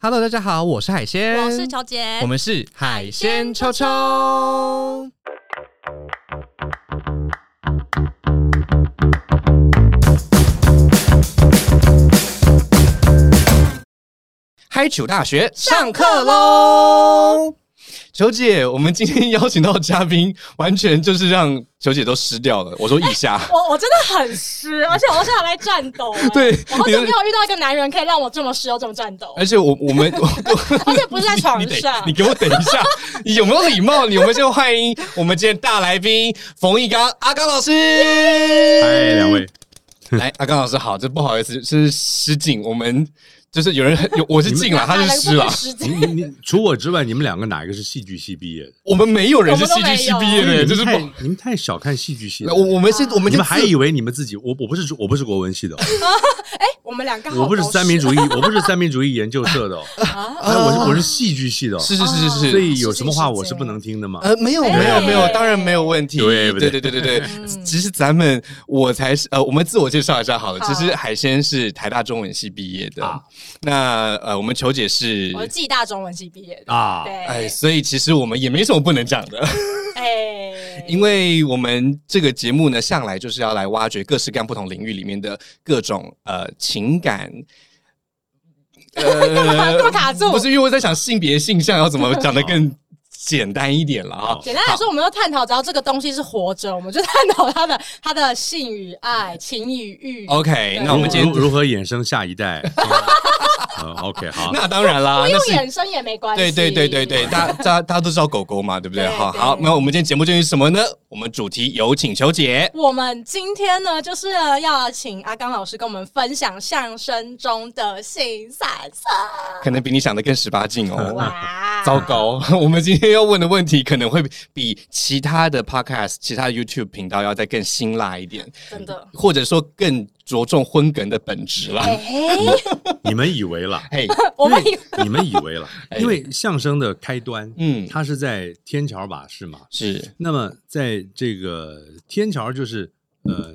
Hello，大家好，我是海鲜，我是乔杰，我们是海鲜秋秋。嗨九大学上课喽！球姐，我们今天邀请到的嘉宾，完全就是让球姐都湿掉了。我说以下，我我真的很湿，而且我现在来颤抖。对，我好久没有遇到一个男人可以让我这么湿又这么颤抖。而且我我们，而且不是在床上。你给我等一下，你有没有礼貌？你我们先欢迎我们今天大来宾冯一刚阿刚老师。嗨，两位，来阿刚老师好，这不好意思，是失敬我们。就是有人 有我是进了，他是湿了。你你你除我之外，你们两个哪一个是戏剧系毕业的？我们没有人是戏剧系毕业的，就是太你们太小看戏剧系了。我我们是我们你们还以为你们自己我我不是我不是国文系的。哎，我们两个我不是三民主义，我不是三民主义研究社的。啊，我是我是戏剧系的。是是是是是。所以有什么话我是不能听的吗？呃，没有没有没有，当然没有问题。对对对对对对。其实咱们我才是呃，我们自我介绍一下好了。其实海鲜是台大中文系毕业的。那呃，我们球姐是，我是暨大中文系毕业的啊，对，哎，所以其实我们也没什么不能讲的，哎，因为我们这个节目呢，向来就是要来挖掘各式各样不同领域里面的各种呃情感，呃，卡住，不是因为我在想性别性向要怎么讲的更。简单一点了啊！简单来说，我们要探讨，只要这个东西是活着，我们就探讨他的他的性与爱、情与欲。OK，那我们今天如何衍生下一代 ？OK，好，那当然啦，不用衍生也没关系。对对对对对，大大大家都知道狗狗嘛，对不对？好好，那我们今天节目就是什么呢？我们主题有请求姐。我们今天呢，就是要请阿刚老师跟我们分享相声中的性散色，可能比你想的更十八禁哦。哇，糟糕！我们今天要问的问题可能会比其他的 Podcast、其他 YouTube 频道要再更辛辣一点，真的，或者说更着重荤梗的本质了。你们以为了？嘿，我们你们以为了？因为相声的开端，嗯，它是在天桥把式嘛，是。那么在这个天桥就是呃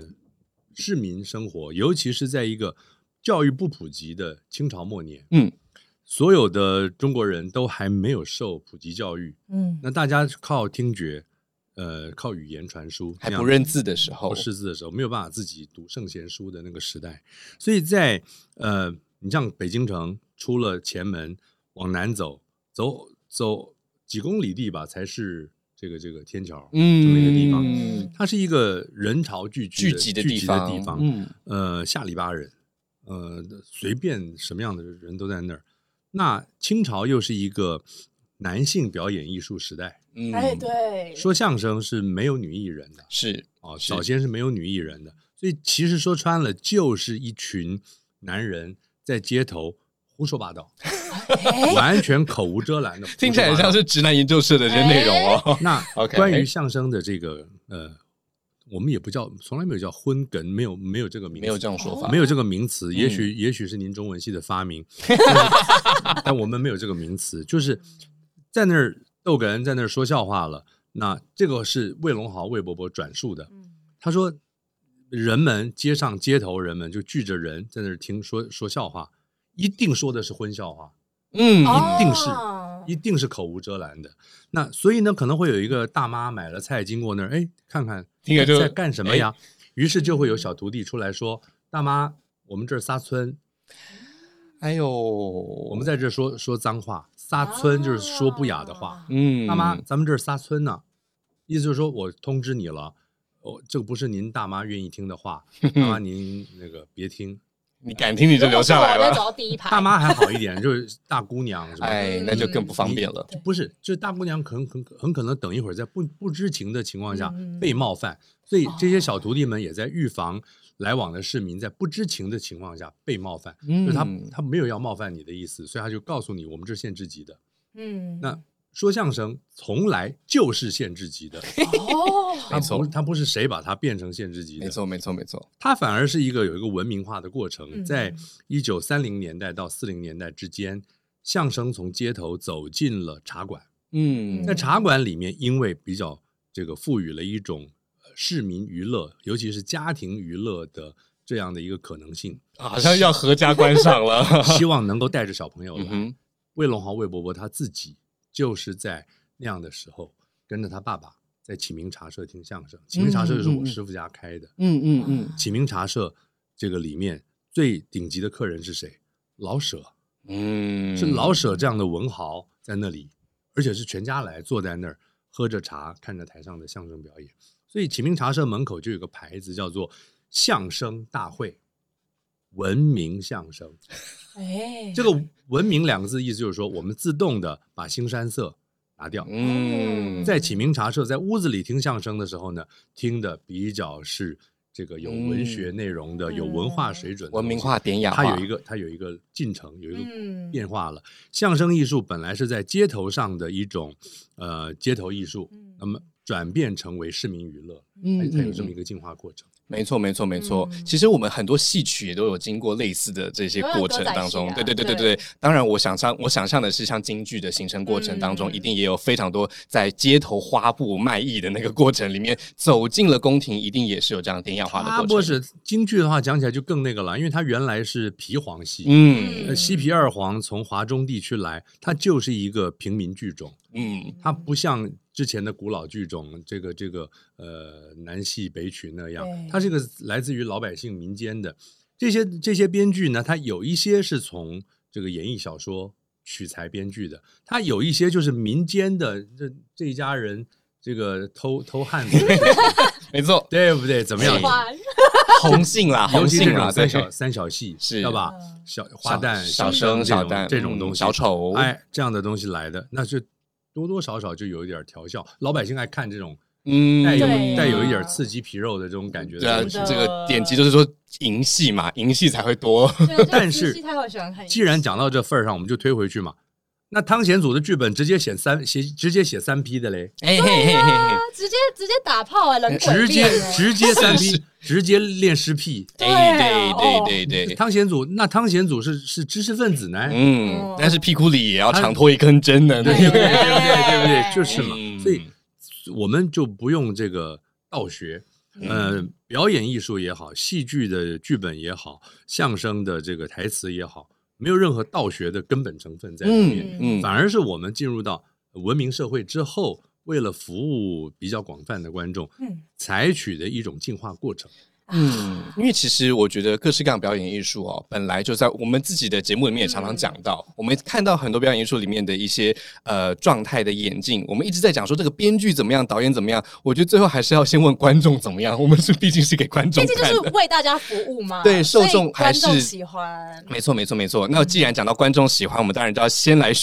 市民生活，尤其是在一个教育不普及的清朝末年，嗯，所有的中国人都还没有受普及教育，嗯，那大家靠听觉，呃，靠语言传输，还不认字的时候，不识字的时候，没有办法自己读圣贤书的那个时代，所以在呃，你像北京城出了前门往南走，走走几公里地吧，才是。这个这个天桥，嗯，这么一个地方，它是一个人潮聚聚集的地方，地方，嗯，呃，下里巴人，呃，随便什么样的人都在那儿。那清朝又是一个男性表演艺术时代，哎，对，说相声是没有女艺人的，是哦，早先是没有女艺人的，所以其实说穿了，就是一群男人在街头。胡说八道，完全口无遮拦的，听起来像是直男研究社的这些内容哦。那关于相声的这个呃，我们也不叫，从来没有叫荤梗，没有没有这个名，没有这种说法，没有这个名词。也许也许是您中文系的发明，但我们没有这个名词，就是在那儿逗哏，在那儿说笑话了。那这个是魏龙豪魏伯伯转述的，他说人们街上街头人们就聚着人在那儿听说说笑话。一定说的是荤笑话，嗯，一定是，一定是口无遮拦的。那所以呢，可能会有一个大妈买了菜经过那儿，哎，看看在干什么呀？于是就会有小徒弟出来说：“大妈，我们这儿仨村，哎呦，我们在这说说脏话，撒村就是说不雅的话。嗯，大妈，咱们这是撒村呢，意思就是说我通知你了，哦，这个不是您大妈愿意听的话，大妈您那个别听。”你敢听你就留下来了。大妈还好一点，就是大姑娘，哎，那就更不方便了。不是，就是大姑娘很很很可能等一会儿在不不知情的情况下被冒犯，所以这些小徒弟们也在预防来往的市民在不知情的情况下被冒犯。就他他没有要冒犯你的意思，所以他就告诉你，我们这是限制级的。嗯，那。说相声从来就是限制级的。哦，他从他不是谁把它变成限制级的，没错没错没错，它反而是一个有一个文明化的过程，在一九三零年代到四零年代之间，相声从街头走进了茶馆，嗯，在茶馆里面，因为比较这个赋予了一种市民娱乐，尤其是家庭娱乐的这样的一个可能性，好像要合家观赏了，希望能够带着小朋友来。魏龙豪、魏伯伯他自己就是在那样的时候跟着他爸爸在启明茶社听相声。启明茶社就是我师傅家开的。嗯嗯嗯。启明茶社这个里面最顶级的客人是谁？老舍。嗯，是老舍这样的文豪在那里，而且是全家来坐在那儿喝着茶，看着台上的相声表演。所以启明茶社门口就有个牌子，叫做“相声大会”，文明相声。哎，这个“文明”两个字意思就是说，我们自动的把新山色拿掉。嗯，在启明茶社在屋子里听相声的时候呢，听的比较是。这个有文学内容的、有文化水准的、文明化、典雅，它有一个它有一个进程，有一个变化了。相声艺术本来是在街头上的一种呃街头艺术，那么转变成为市民娱乐，嗯，才有这么一个进化过程。没错，没错，没错。其实我们很多戏曲也都有经过类似的这些过程当中。对，对，对，对，对。当然，我想象，我想象的是，像京剧的形成过程当中，一定也有非常多在街头花布卖艺的那个过程里面，走进了宫廷，一定也是有这样典雅化的过程。不是京剧的话，讲起来就更那个了，因为它原来是皮黄戏，嗯，西皮二黄从华中地区来，它就是一个平民剧种，嗯，它不像。之前的古老剧种，这个这个呃南戏北曲那样，它这个来自于老百姓民间的这些这些编剧呢，它有一些是从这个演绎小说取材编剧的，它有一些就是民间的这这一家人这个偷偷汉子，没错，对不对？怎么样？红杏啦，红杏啦，三小三小戏是要吧？小花旦、小生、小旦这种东西，小丑，哎，这样的东西来的，那是。多多少少就有一点调笑，老百姓爱看这种，嗯，带有带有一点刺激皮肉的这种感觉。对啊，这个点击就是说银戏嘛，银戏才会多。但是，既然讲到这份儿上，我们就推回去嘛。那汤显祖的剧本直接写三写，直接写三 P 的嘞。哎嘿嘿嘿，直接直接打炮啊，人直接直接三 P，，直接练尸癖。对对对对对，汤显祖那汤显祖是是知识分子呢。嗯，但是屁股里也要常拖一根针的，对不对？对不对？就是嘛。所以我们就不用这个道学，呃，表演艺术也好，戏剧的剧本也好，相声的这个台词也好。没有任何道学的根本成分在里面，反而是我们进入到文明社会之后，为了服务比较广泛的观众，采取的一种进化过程。嗯，因为其实我觉得各式各样表演艺术哦，本来就在我们自己的节目里面也常常讲到，我们看到很多表演艺术里面的一些呃状态的演进，我们一直在讲说这个编剧怎么样，导演怎么样。我觉得最后还是要先问观众怎么样，我们是毕竟是给观众，毕竟就是为大家服务嘛。对，受众还是喜欢。没错，没错，没错。那既然讲到观众喜欢，我们当然就要先来。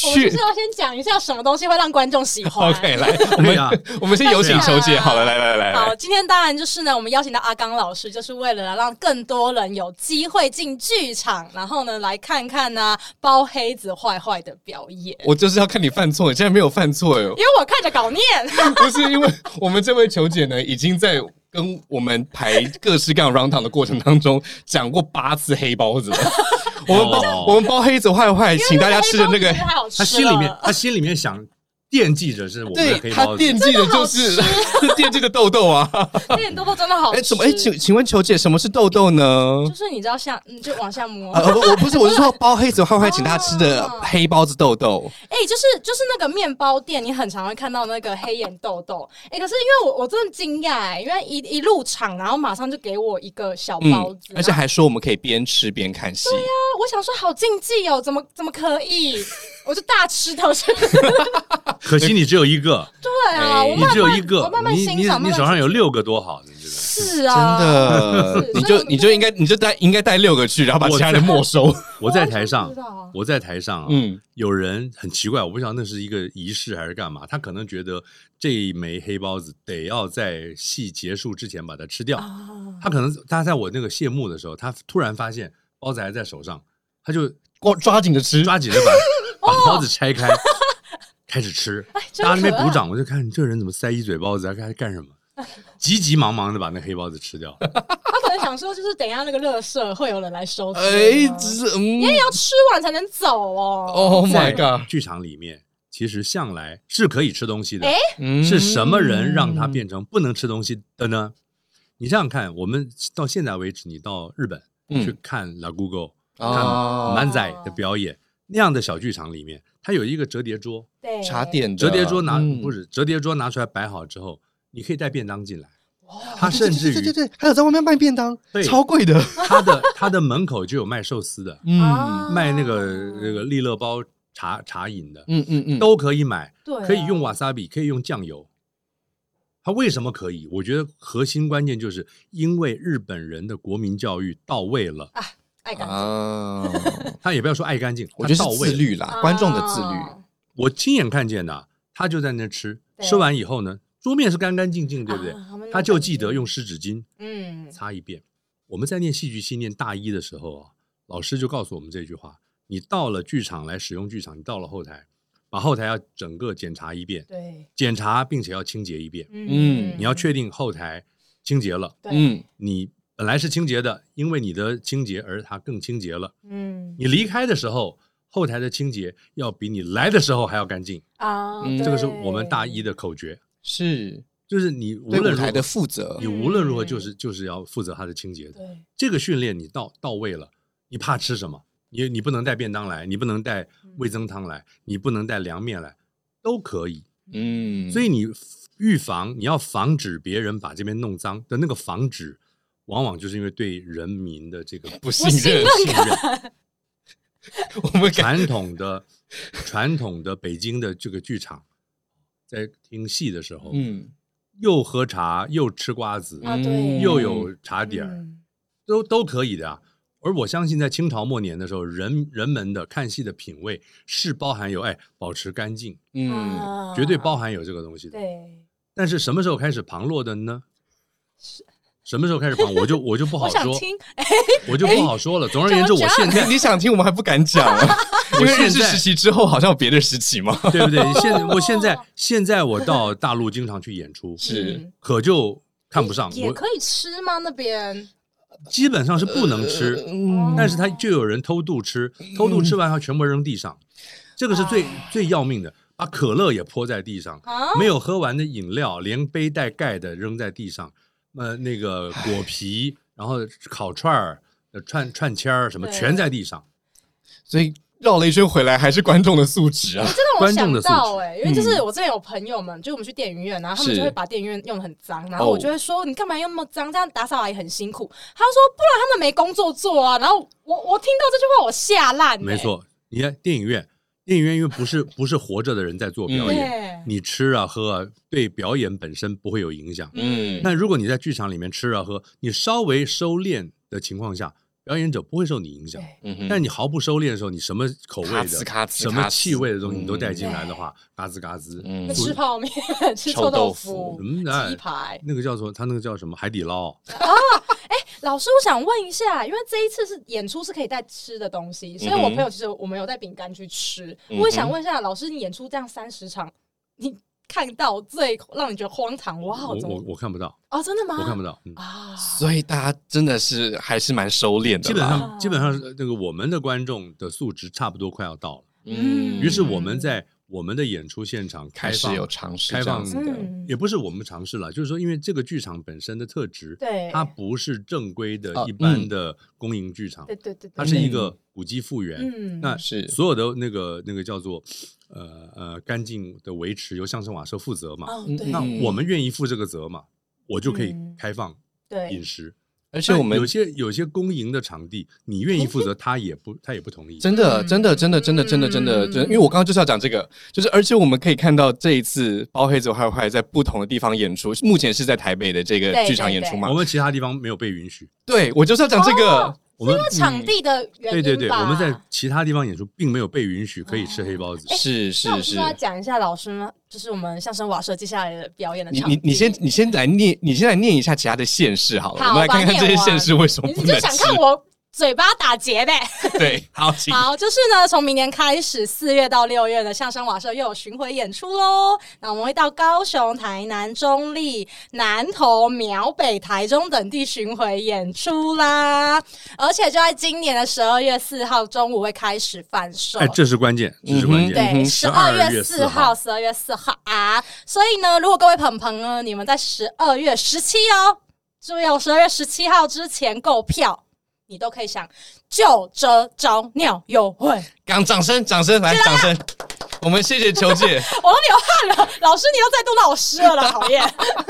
我们是要先讲一下什么东西会让观众喜欢。OK，来，我们 我们先有请求姐。好了，来来来。好，今天当然就是呢，我们邀请到阿刚老师，就是为了让更多人有机会进剧场，然后呢来看看呢包黑子坏坏的表演。我就是要看你犯错，你现在没有犯错哟。因为我看着稿念。不是，因为我们这位球姐呢，已经在跟我们排各式各样 round down 的过程当中讲过八次黑包子了。我们包我们包黑子坏坏，请大家吃的那个，他心里面他心里面想惦记着是我们的黑包子，他惦记的就是惦记 的豆豆啊，点豆豆真的好。哎，怎么？哎，请请问球姐，什么是豆豆呢？就是你知道，像你就往下摸。呃，我不是，我是说包黑子坏坏，请大家吃的黑包子豆豆。哎，就是就是那个面包店，你很常会看到那个黑眼豆豆。哎，可是因为我我真的惊讶，因为一一入场，然后马上就给我一个小包子，而且还说我们可以边吃边看戏。对呀，我想说好禁忌哦，怎么怎么可以？我就大吃特吃。可惜你只有一个。对啊，你只有一个，你你你手上有六个多好，是啊，真的，你就你就应该你就带应该带六个去，然后把其他的没收。我在台上，我在台上，嗯，有人很奇怪，我不知道那是一个仪式还是干嘛，他可能觉得这一枚黑包子得要在戏结束之前把它吃掉。他可能他在我那个谢幕的时候，他突然发现包子还在手上，他就光抓紧着吃，抓紧着把 把包子拆开。开始吃，大家那边鼓掌，我就看你这人怎么塞一嘴包子，还还干什么？急急忙忙的把那黑包子吃掉。他可能想说，就是等一下那个乐色会有人来收。哎，只是你也要吃完才能走哦。Oh my god！剧场里面其实向来是可以吃东西的。哎，是什么人让他变成不能吃东西的呢？你这样看，我们到现在为止，你到日本去看 La Google，看满仔的表演。那样的小剧场里面，它有一个折叠桌，对。茶点的。折叠桌拿、嗯。不是折叠桌拿出来摆好之后，你可以带便当进来。它甚至于对对对对，还有在外面卖便当对，超贵的。它的它的门口就有卖寿司的，啊 嗯。卖那个那个利乐包茶茶饮的，嗯嗯嗯，都可以买，对啊。可以用瓦萨比，可以用酱油。它为什么可以？我觉得核心关键就是因为日本人的国民教育到位了，爱干净。啊，他也不要说爱干净，我觉得到位自律啦，观众的自律。啊我亲眼看见的，他就在那吃，吃完以后呢，桌面是干干净净，对不对？啊他就记得用湿纸巾嗯。擦一遍。我们在念戏剧系念大一的时候啊，老师就告诉我们这句话：你到了剧场来使用剧场，你到了后台，把后台要整个检查一遍，对。检查并且要清洁一遍。嗯。你要确定后台清洁了，嗯，你本来是清洁的，因为你的清洁而它更清洁了。嗯你离开的时候，后台的清洁要比你来的时候还要干净。啊嗯这个是我们大一的的口诀，是就是你无论如何的负责你。无论如何就是就是要负责它的清洁的。对这个训练你到到位了，你怕吃什么？你你不能带便当来，你不能带味增汤来，你不能带凉面来，都可以。嗯，所以你预防，你要防止别人把这边弄脏的那个防止，往往就是因为对人民的这个不信任，信任。我们传统的 传统的北京的这个剧场，在听戏的时候，嗯又喝茶又吃瓜子，啊对又有茶点儿，嗯都都可以的啊。而我相信，在清朝末年的时候，人人们的看戏的品味是包含有哎保持干净，嗯啊绝对包含有这个东西的。对但是什么时候开始旁落的呢？什么时候开始旁？我就我就不好说，我想听我就不好说了。总而言之，我现在你你想听，我们还不敢讲啊，因为日治时期之后好像有别的时期嘛。对不对？现 我现在现在我到大陆经常去演出，是嗯可就看不上。我也可以吃吗？那边基本上是不能吃，嗯但是他就有人偷渡吃，偷渡吃完后全部扔地上，这个是最最要命的。把可乐也泼在地上，啊没有喝完的饮料，连杯带盖的扔在地上，呃，那个果皮，然后烤串儿、呃串串签儿什么全在地上。所以绕了一圈回来，还是观众的素质啊。这让我想观众的素质到哎、因为就是我之前有朋友们，就我们去电影院，然后他们就会把电影院用的很脏，然后哦我就会说、你干嘛用那么脏？这样打扫阿姨很辛苦。他说不然他们没工作做啊。然后我我听到这句话我吓烂、欸，没，错，你看电影院，电影院因为不是不是活着的人在做表嗯。演，对，你吃啊喝啊，对表演本身不会有影响。嗯。但如果你在剧场里面吃啊喝，你稍微收敛的情况下，表演者不会受你影响。但你毫不收敛的时候，你什么口味咔的、什么气味的东西你都带嗯进来的话，嘎吱嘎吱，嗯。吃泡面、吃臭臭豆豆腐腐、嗯哎鸡排。那个叫做他那个叫什么海底捞，老师，我想问一下，因为这一次是演出是可以带吃的东西，所以我朋友其实我们有带饼干去吃。嗯。我也想问一下，老师，你演出这样三十场，你看到最让你觉得荒唐哇？我我我看不到，哦，真的吗？我看不到。嗯，啊，所以大家真的是还是蛮收敛的，基本啊上基本上那个我们的观众的素质差不多快要到了，嗯。于是我们在我们的演出现场开始有尝试开放的，嗯。也不是我们尝试了，就是说，因为这个剧场本身的特质，对。它不是正规的啊一般的公营剧场，对对对，对。它是一个古迹复原。嗯。那是。所有的那个那个叫做呃呃干净的维持由相声瓦舍负责嘛，哦，那我们愿意负这个责嘛，我就可以嗯开放对饮食。而且我们有些有些公营的场地，你愿意负责，他也不他也不同意。真的，嗯真的，真的，真的，真的，真的，真，因为我刚刚就是要讲这个，就是而且我们可以看到这一次包黑子坏坏在不同的地方演出，目前是在台北的这个剧场演出嘛我？们其他地方没有被允许。对，我就是要讲这个哦，我们因为场地的原因对对对，我们在其他地方演出并没有被允许可以吃黑包子。是那我是是是不是要讲一下老师呢？就是我们相声瓦舍接下来的表演的你场地。你你先你先来念，你先来念一下其他的县市好了，我们来看看这些县市为什么你你就不能吃。想看我嘴巴打结呗？对，好，请好，就是呢，从明年开始，四月到六月的相声瓦社又有巡回演出喽。那我们会到高雄、台南、中立、南投、苗北、台中等地巡回演出啦。而且就在今年的十二月四号中午会开始贩售。哎，这是关键，这是关嗯键。对，十二月月4四号，号十二月四号啊！所以呢，如果各位朋朋呢，你们在十二月十七哦，注意哦，十二月十七号之前购票，你都可以想就这招尿优惠。刚掌声，掌声来，掌声。我们谢谢球姐，我都流汗了，老师你又再度老师了啦，讨厌。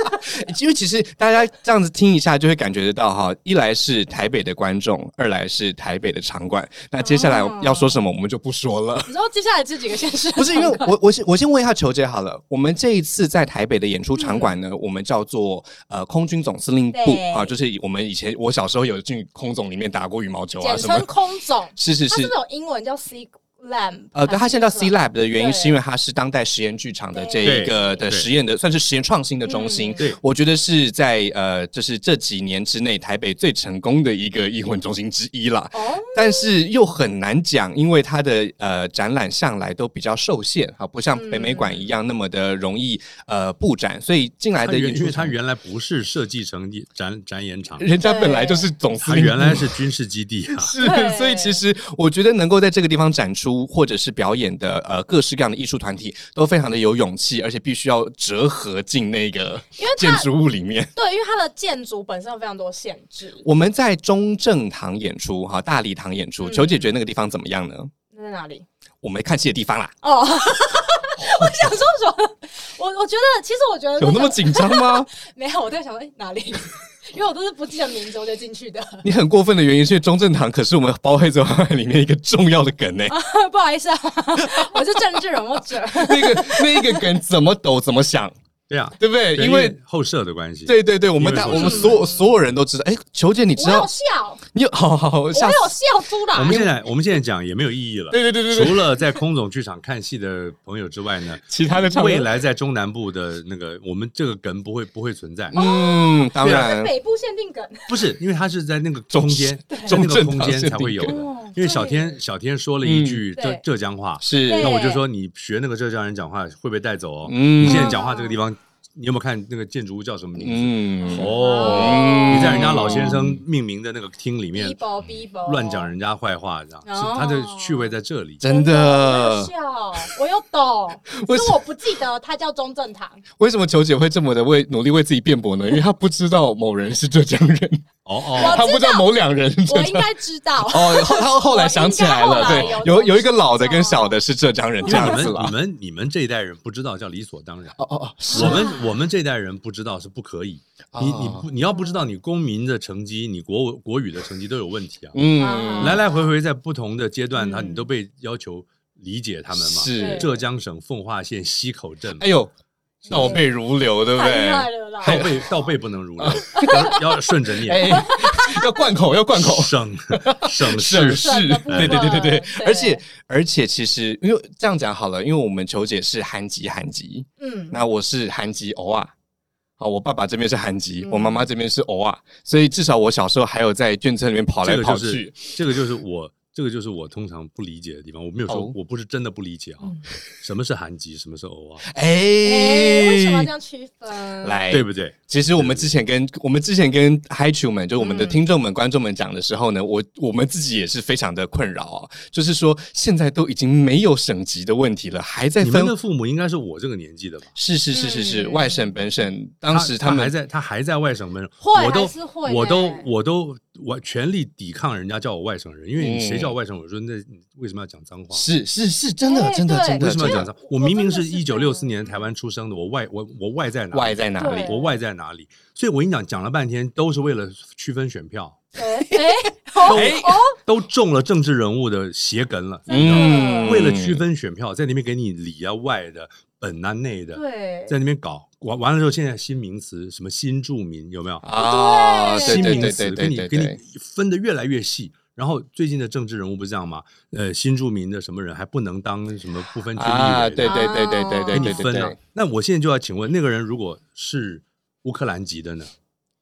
因为其实大家这样子听一下，就会感觉得到哈，一来是台北的观众，二来是台北的场馆。那接下来要说什么，我们就不说了。你说接下来这几个县市，不是因为我我先我先问一下球姐好了，我们这一次在台北的演出场馆呢，我们叫做呃空军总司令部啊，就是我们以前我小时候有进空总里面打过羽毛球啊什么，空总，是是是它是不是。有英文叫 C Lamp？呃，对，它现在叫 C Lab 的原因是因为它是当代实验剧场的这一个的实验的，算是实验创新的中心。嗯对我觉得是在呃，就是这几年之内台北最成功的一个艺文中心之一啦。哦，但是又很难讲，因为它的呃展览向来都比较受限啊，不像北美馆一样那么的容易呃布展，所以进来的原因为它原来不是设计成展展演场，人家本来就是总司令原来是军事基地啊。是，所以其实我觉得能够在这个地方展出或者是表演的呃各式各样的艺术团体，都非常的有勇气，而且必须要折合进那个建筑物里面。对，因为它的建筑本身有非常多限制。我们在中正堂演出，哈，大礼堂演出，嗯球姐觉得那个地方怎么样呢？那在哪里？我没看戏的地方啦，哦，我想说什么？我我觉得，其实我觉得、有那么紧张吗？没有？我在想说，哎、哪里？因为我都是不记得名字我就进去的。你很过分的原因是中正堂可是我们包黑子画里面一个重要的梗呢、不好意思啊，我是政治人物者。那个那一个梗怎么抖怎么想，对啊，对不对？对因为后设的关系。对对对，我们大我们所有所有人都知道。哎，球姐，你知道？笑，你有好好 好，我有笑出来。我们现在我们现在讲也没有意义了。对对对对对，除了在空总剧场看戏的朋友之外呢，其他的场未来在中南部的那个，我们这个梗不会不会存在。嗯，当然。北部限定梗，不是，因为它是在那个中间，中 那个空间才会有的。因为小天小天说了一句浙浙江话，是。那我就说你学那个浙江人讲话会被带走哦。嗯。你现在讲话这个地方，你有没有看那个建筑物叫什么名字？嗯哦，你在人家老先生命名的那个厅里面乱讲人家坏话，这样他的趣味在这里。真的。笑，我又懂，可是我不记得他叫钟正堂。为什么球姐会这么的为努力为自己辩驳呢？因为他不知道某人是浙江人，哦我哦，他不知道某两人。我应该知道。哦，后他后来想起来了，对，有有有一个老的跟小的是浙江人这你样子啦。们你们你们这一代人不知道叫理所当然。哦哦哦，我们我们这代人不知道是不可以，你你哦。不你要不知道你公民的成绩，你国国语的成绩都有问题啊。嗯，来来回回在不同的阶段，嗯。他你都被要求理解他们嘛。是。浙江省奉化县溪口镇，哎呦，倒背如流，对不对？倒背倒背不能如流，要要顺着念。哎，要贯口，要贯口。省省省市市，的部分对对对对对，而且而且其实因为这样讲好了，因为我们球姐是韩籍韩籍，嗯，那我是韩籍偶尔。好，我爸爸这边是韩籍，嗯我妈妈这边是偶尔，所以至少我小时候还有在眷村里面跑来这个就是跑去。这个就是我这个就是我通常不理解的地方。我没有说哦我不是真的不理解啊嗯，什么是韩籍，什么是偶啊，哎，为什么要这哎，样区分？来，对不对？其实我们之前跟我们之前跟嗨曲们，就我们的嗯听众们、观众们讲的时候呢，我我们自己也是非常的困扰啊，就是说现在都已经没有省级的问题了，还在分你们的父母应该是我这个年纪的吧？是是是是是，嗯外省本省，当时他们还在他还在外省本省，会我都我都我都我全力抵抗人家叫我外省人，因为谁叫我外省人，我说那你为什么要讲脏话？是是是真的真的真的为什么要讲脏？我明明是一九六四年台湾出生的，我外我我外在哪里？外在哪里？我外在哪里？所以我跟你讲，讲了半天都是为了区分选票，哎哎哦哎哦，都中了政治人物的邪梗了。嗯为了区分选票，在那边给你里啊外的、本啊内的，对，在那边搞完完了之后，现在新名词什么新住民有没有？啊，对新对对名词对对对给你给你，分的越来越细。然后最近的政治人物不是这样吗？呃，新住民的什么人还不能当什么不分区立委啊，的对对对对对给对对对你分了对，。那我现在就要请问，那个人如果是乌克兰籍的呢？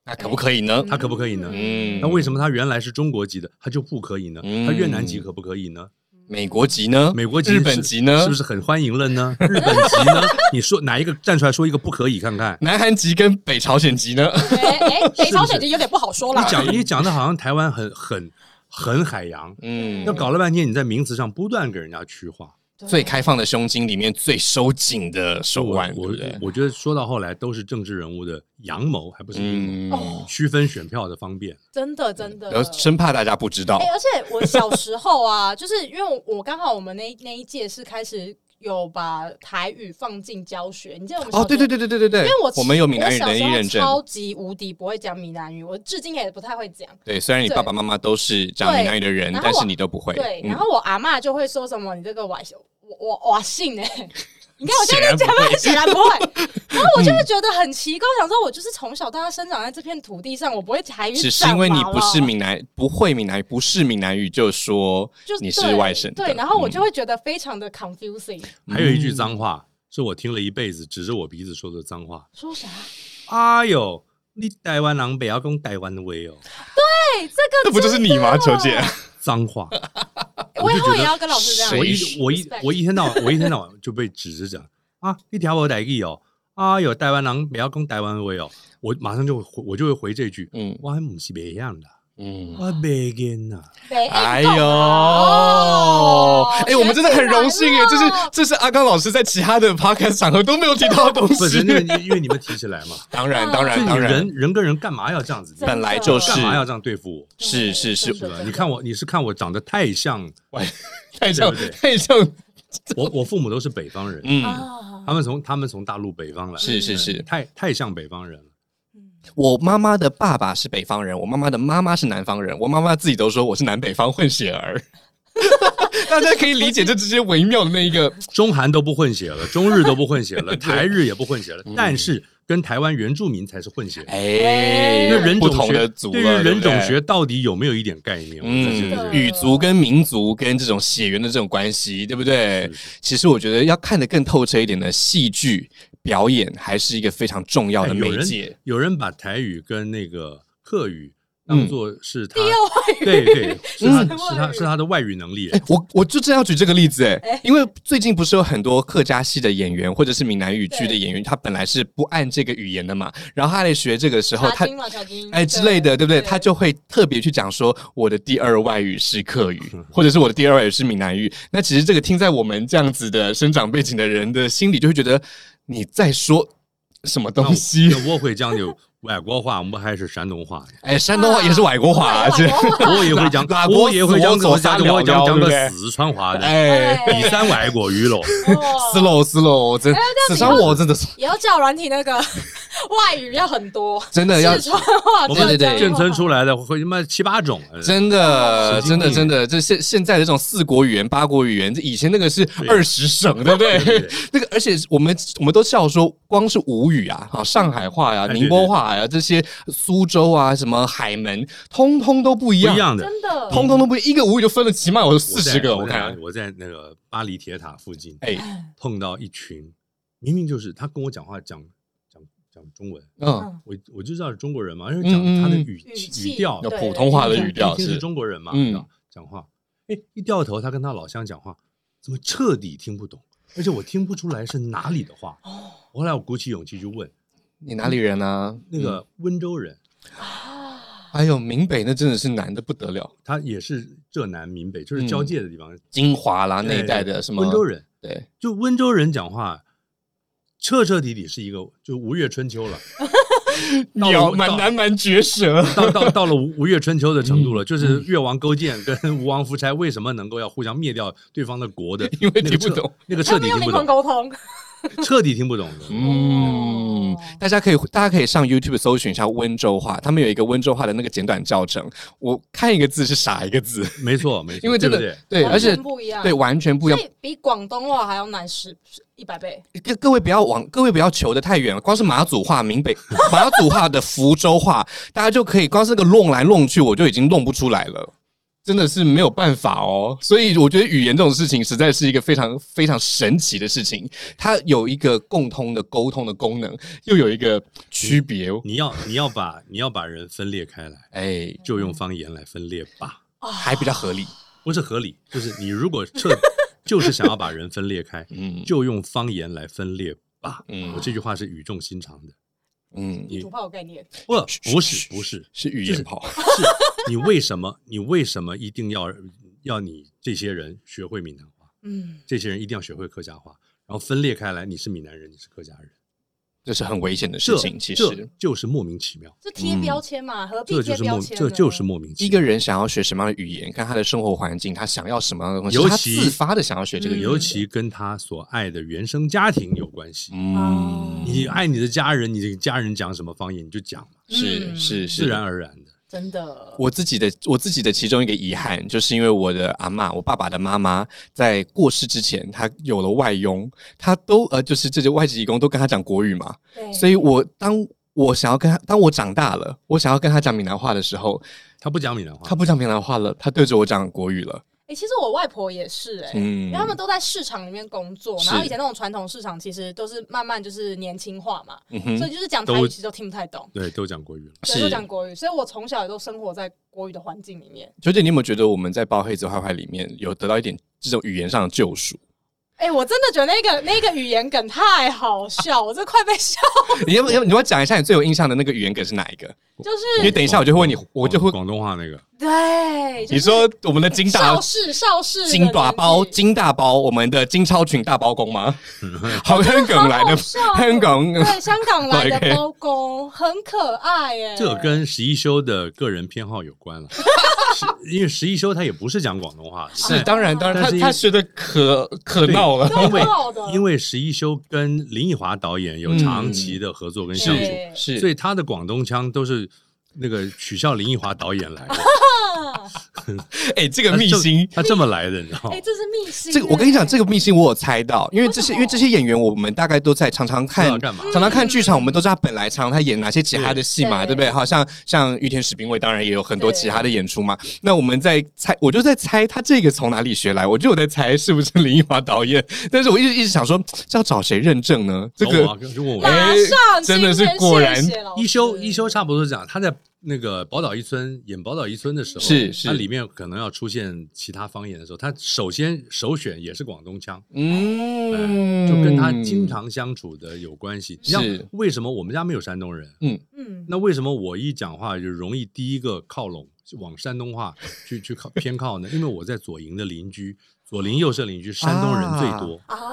那可不可以呢？他可不可以呢？嗯那为什么他原来是中国籍的，他就不可以呢？嗯他越南籍可不可以呢？美国籍呢？美国籍、日本籍呢？是不是很欢迎了呢？日本籍呢？你说哪一个站出来说一个不可以看看？南韩籍跟北朝鲜籍呢？哎哎，北朝鲜籍有点不好说了。你讲你讲的好像台湾很很很海洋，嗯那搞了半天，你在名词上不断给人家区划。最开放的胸襟里面最收紧的手腕，我？我觉得说到后来都是政治人物的阳谋，还不是阴谋，嗯，区分选票的方便。真的真的。然后生怕大家不知道哎、，而且我小时候啊，就是因为我我刚好我们那那一届是开始有把台语放进教学，你记得我们小哦，对对对。对对对对对，因为我我们有闽南语能力我小时候认证，超级无敌不会讲闽南语，我至今也不太会讲。对，虽然你爸爸妈妈都是讲闽南语的人但是你都不会，对，嗯然后我阿妈就会说什么：“你这个外我我我信哎。”你看我现在讲不会嘛，显然不会。然后我就会觉得很奇怪，我想说，我就是从小到大生长在这片土地上，我不会台语讲，只是因为你不是闽南，不会闽南语，不是闽南语，就说就你是外省的，对，然后我嗯就会觉得非常的 confusing，还有一句脏话，是我听了一辈子，指着我鼻子说的脏话。说啥？哎呦，你台湾人不要讲台湾的话哦，对，这个这不就是你吗，球姐？脏话。我以后也要跟老师这样。我一我一我一天到晚我一天到晚就被指着讲啊，你条我台语哦，啊有台湾人不要讲台湾话哦，我马上就会回我就会回这句，嗯。我还不是别样的，嗯。我别跟呐，对哎呦，哦哎，我们真的很荣幸哎，这是这是阿刚老师在其他的 podcast 场合都没有提到的东西。不是。那个因为你们提起来嘛，当然，当然，当然。人，人跟人干嘛要这样子？本来就是。干嘛要这样对付我？是是是。真的对吧？你看我，你是看我长得太像太像对对？太像，我，我父母都是北方人，嗯，啊他们从他们从大陆北方来，是是是。太太像北方人了。我妈妈的爸爸是北方人，我妈妈的妈妈是南方人，我妈妈自己都说我是南北方混血儿。大家可以理解这之间微妙的那一个，中韩都不混血了，中日都不混血了，台日也不混血了，但是跟台湾原住民才是混血。哎，那人种学对于人种学到底有没有一点概念？嗯这个，语族跟民族跟这种血缘的这种关系，对不对？其实我觉得要看得更透彻一点的戏剧表演，还是一个非常重要的哎有人媒介。有人把台语跟那个客语嗯当做是他第二外语，对对，是他嗯是他是他的外语能力。哎，我我就正要举这个例子哎哎，因为最近不是有很多客家系的演员或者是闽南语剧的演员，他本来是不按这个语言的嘛，然后他在学这个时候，他哎之类的，对不对？他就会特别去讲说，我的第二外语是客语，嗯或者是我的第二外语是闽南语。那其实这个听在我们这样子的生长背景的人的心里，就会觉得你在说什么东西？那我会讲究外国话，我们还是山东话。哎，山东话也是外国话我也会讲我也会讲，死我我讲走我讲讲个四川话的，哎，第三外国语喽。哦。斯喽是喽，真四川我真的是。也要叫软体那个 外语要很多，真的要四川话，我对对对。们眷村出来的会他妈七八种，呃。真的，真的，真的，这现现在的这种四国语言、八国语言，这以前那个是对。二十省，对。不对？那个，而且我们我们都笑说，光是吴语啊，啊，上海话呀、宁波话呀，这些苏州啊，什么海门，通通都不一样，不一样的。真的，通通都不一样。一个吴语就分了起码有我四十个，我我看。我在那个巴黎铁塔附近哎，碰到一群，明明就是他跟我讲话讲讲讲中文，嗯，我我就知道是中国人嘛，因为讲他的语语气语调普通话的语调是是，中国人嘛，讲话，哎，一掉头，他跟他老乡讲话，怎么彻底听不懂？而且我听不出来是哪里的话。哦后来我鼓起勇气去问你哪里人啊？嗯，那个温州人，啊，还有闽北，那真的是难的不得了。他也是浙南闽北，就是交界的地方，金华啦那一带哎的什么温州，人，对，就温州人讲话。彻彻底底是一个，就吴越春秋了，鸟蛮南蛮绝舌，到到到了吴吴越春秋的程度嗯了，就是越王勾践跟吴王夫差为什么能够要互相灭掉对方的国的，因为那个彻听不懂，那个彻底听不懂，沟通，彻底听不懂的。嗯哦，大家可以大家可以上 YouTube 搜寻一下温州话，他们有一个温州话的那个简短教程，我看一个字是傻一个字，没错，没错，因为真的对对？对，而且不一样，对完全不一样。比广东话还要难十一百倍。各各位不要往各位不要求的太远了，光是马祖话、闽北 马祖话的福州话，大家就可以光是那个弄来弄去，我就已经弄不出来了。真的是没有办法哦，所以我觉得语言这种事情实在是一个非常非常神奇的事情，它有一个共通的沟通的功能，又有一个区别。你要你要把你要把人分裂开来，哎，就用方言来分裂吧，还比较合理。不是合理，就是你如果彻 就是想要把人分裂开，嗯。就用方言来分裂吧。嗯。我这句话是语重心长的，嗯，地图炮概念，不不是不是是语言炮。是你为什么你为什么一定要要你这些人学会闽南话？嗯，这些人一定要学会客家话，然后分裂开来，你是闽南人，你是客家人，这是很危险的事情。其实，就是莫名其妙，这贴标签嘛，何必这就是莫贴标签？这就是莫名其妙。一个人想要学什么样的语言，看他的生活环境，他想要什么样的东西，他尤其自发的想要学这个语言。尤其跟他所爱的原生家庭有关系。嗯，你爱你的家人，你的家人讲什么方言你就讲嘛，是嗯是是自然而然的。真的，我自己的我自己的其中一个遗憾，就是因为我的阿嬷，我爸爸的妈妈在过世之前，她有了外佣，她都呃，就是这些外籍义工都跟她讲国语嘛，对，所以我当我想要跟她，当我长大了，我想要跟她讲闽南话的时候，她不讲闽南话，她不讲闽南话了，她对着我讲国语了。哎、其实我外婆也是哎、嗯因为他们都在市场里面工作，然后以前那种传统市场其实都是慢慢就是年轻化嘛，嗯所以就是讲台语其实都听不太懂，对，都讲国语了。对，都讲国语，所以我从小也都生活在国语的环境里面。九姐，你有没有觉得我们在包黑子坏坏里面有得到一点这种语言上的救赎？哎、我真的觉得那个那个语言梗太好笑，我这快被笑，你要不要你要不要讲一下你最有印象的那个语言梗是哪一个？就是因为等一下我就会问你，我就会广东话那个，对，就是你说我们的金大邵氏邵氏金大包、金大包，我们的金超群大包公吗？好香港来的香港，对香港来的 包公很可爱耶，这跟十一修的个人偏好有关了。因为十一修他也不是讲广东话，是当然当然，他他学的可可闹了。因为因为十一修跟林奕华导演有长期的合作跟相处，对。是。所以他的广东腔都是那个取笑林奕华导演来的。哎，这个秘辛。他这么来的，你知道吗哎、？这是秘辛耶。这个我跟你讲，这个秘辛我有猜到，因为这些因为这些演员，我们大概都在常常看常常看剧场，我们都知道他本来常常他演哪些其他的戏嘛，对对不对？好像像玉田史兵卫，当然也有很多其他的演出嘛。那我们在猜，我就在猜他这个从哪里学来，我就有在猜是不是林奕华导演，但是我一直一直想说，这要找谁认证呢？这个哎真的是果然一休一休差不多是这样，他在那个宝岛一村演宝岛一村的时候，是是它里面可能要出现其他方言的时候，他首先首选也是广东腔，嗯，就跟他经常相处的有关系。是为什么我们家没有山东人？嗯，那为什么我一讲话就容易第一个靠拢往山东话去去靠偏靠呢？因为我在左营的邻居，左邻右舍邻居山东人最多。啊，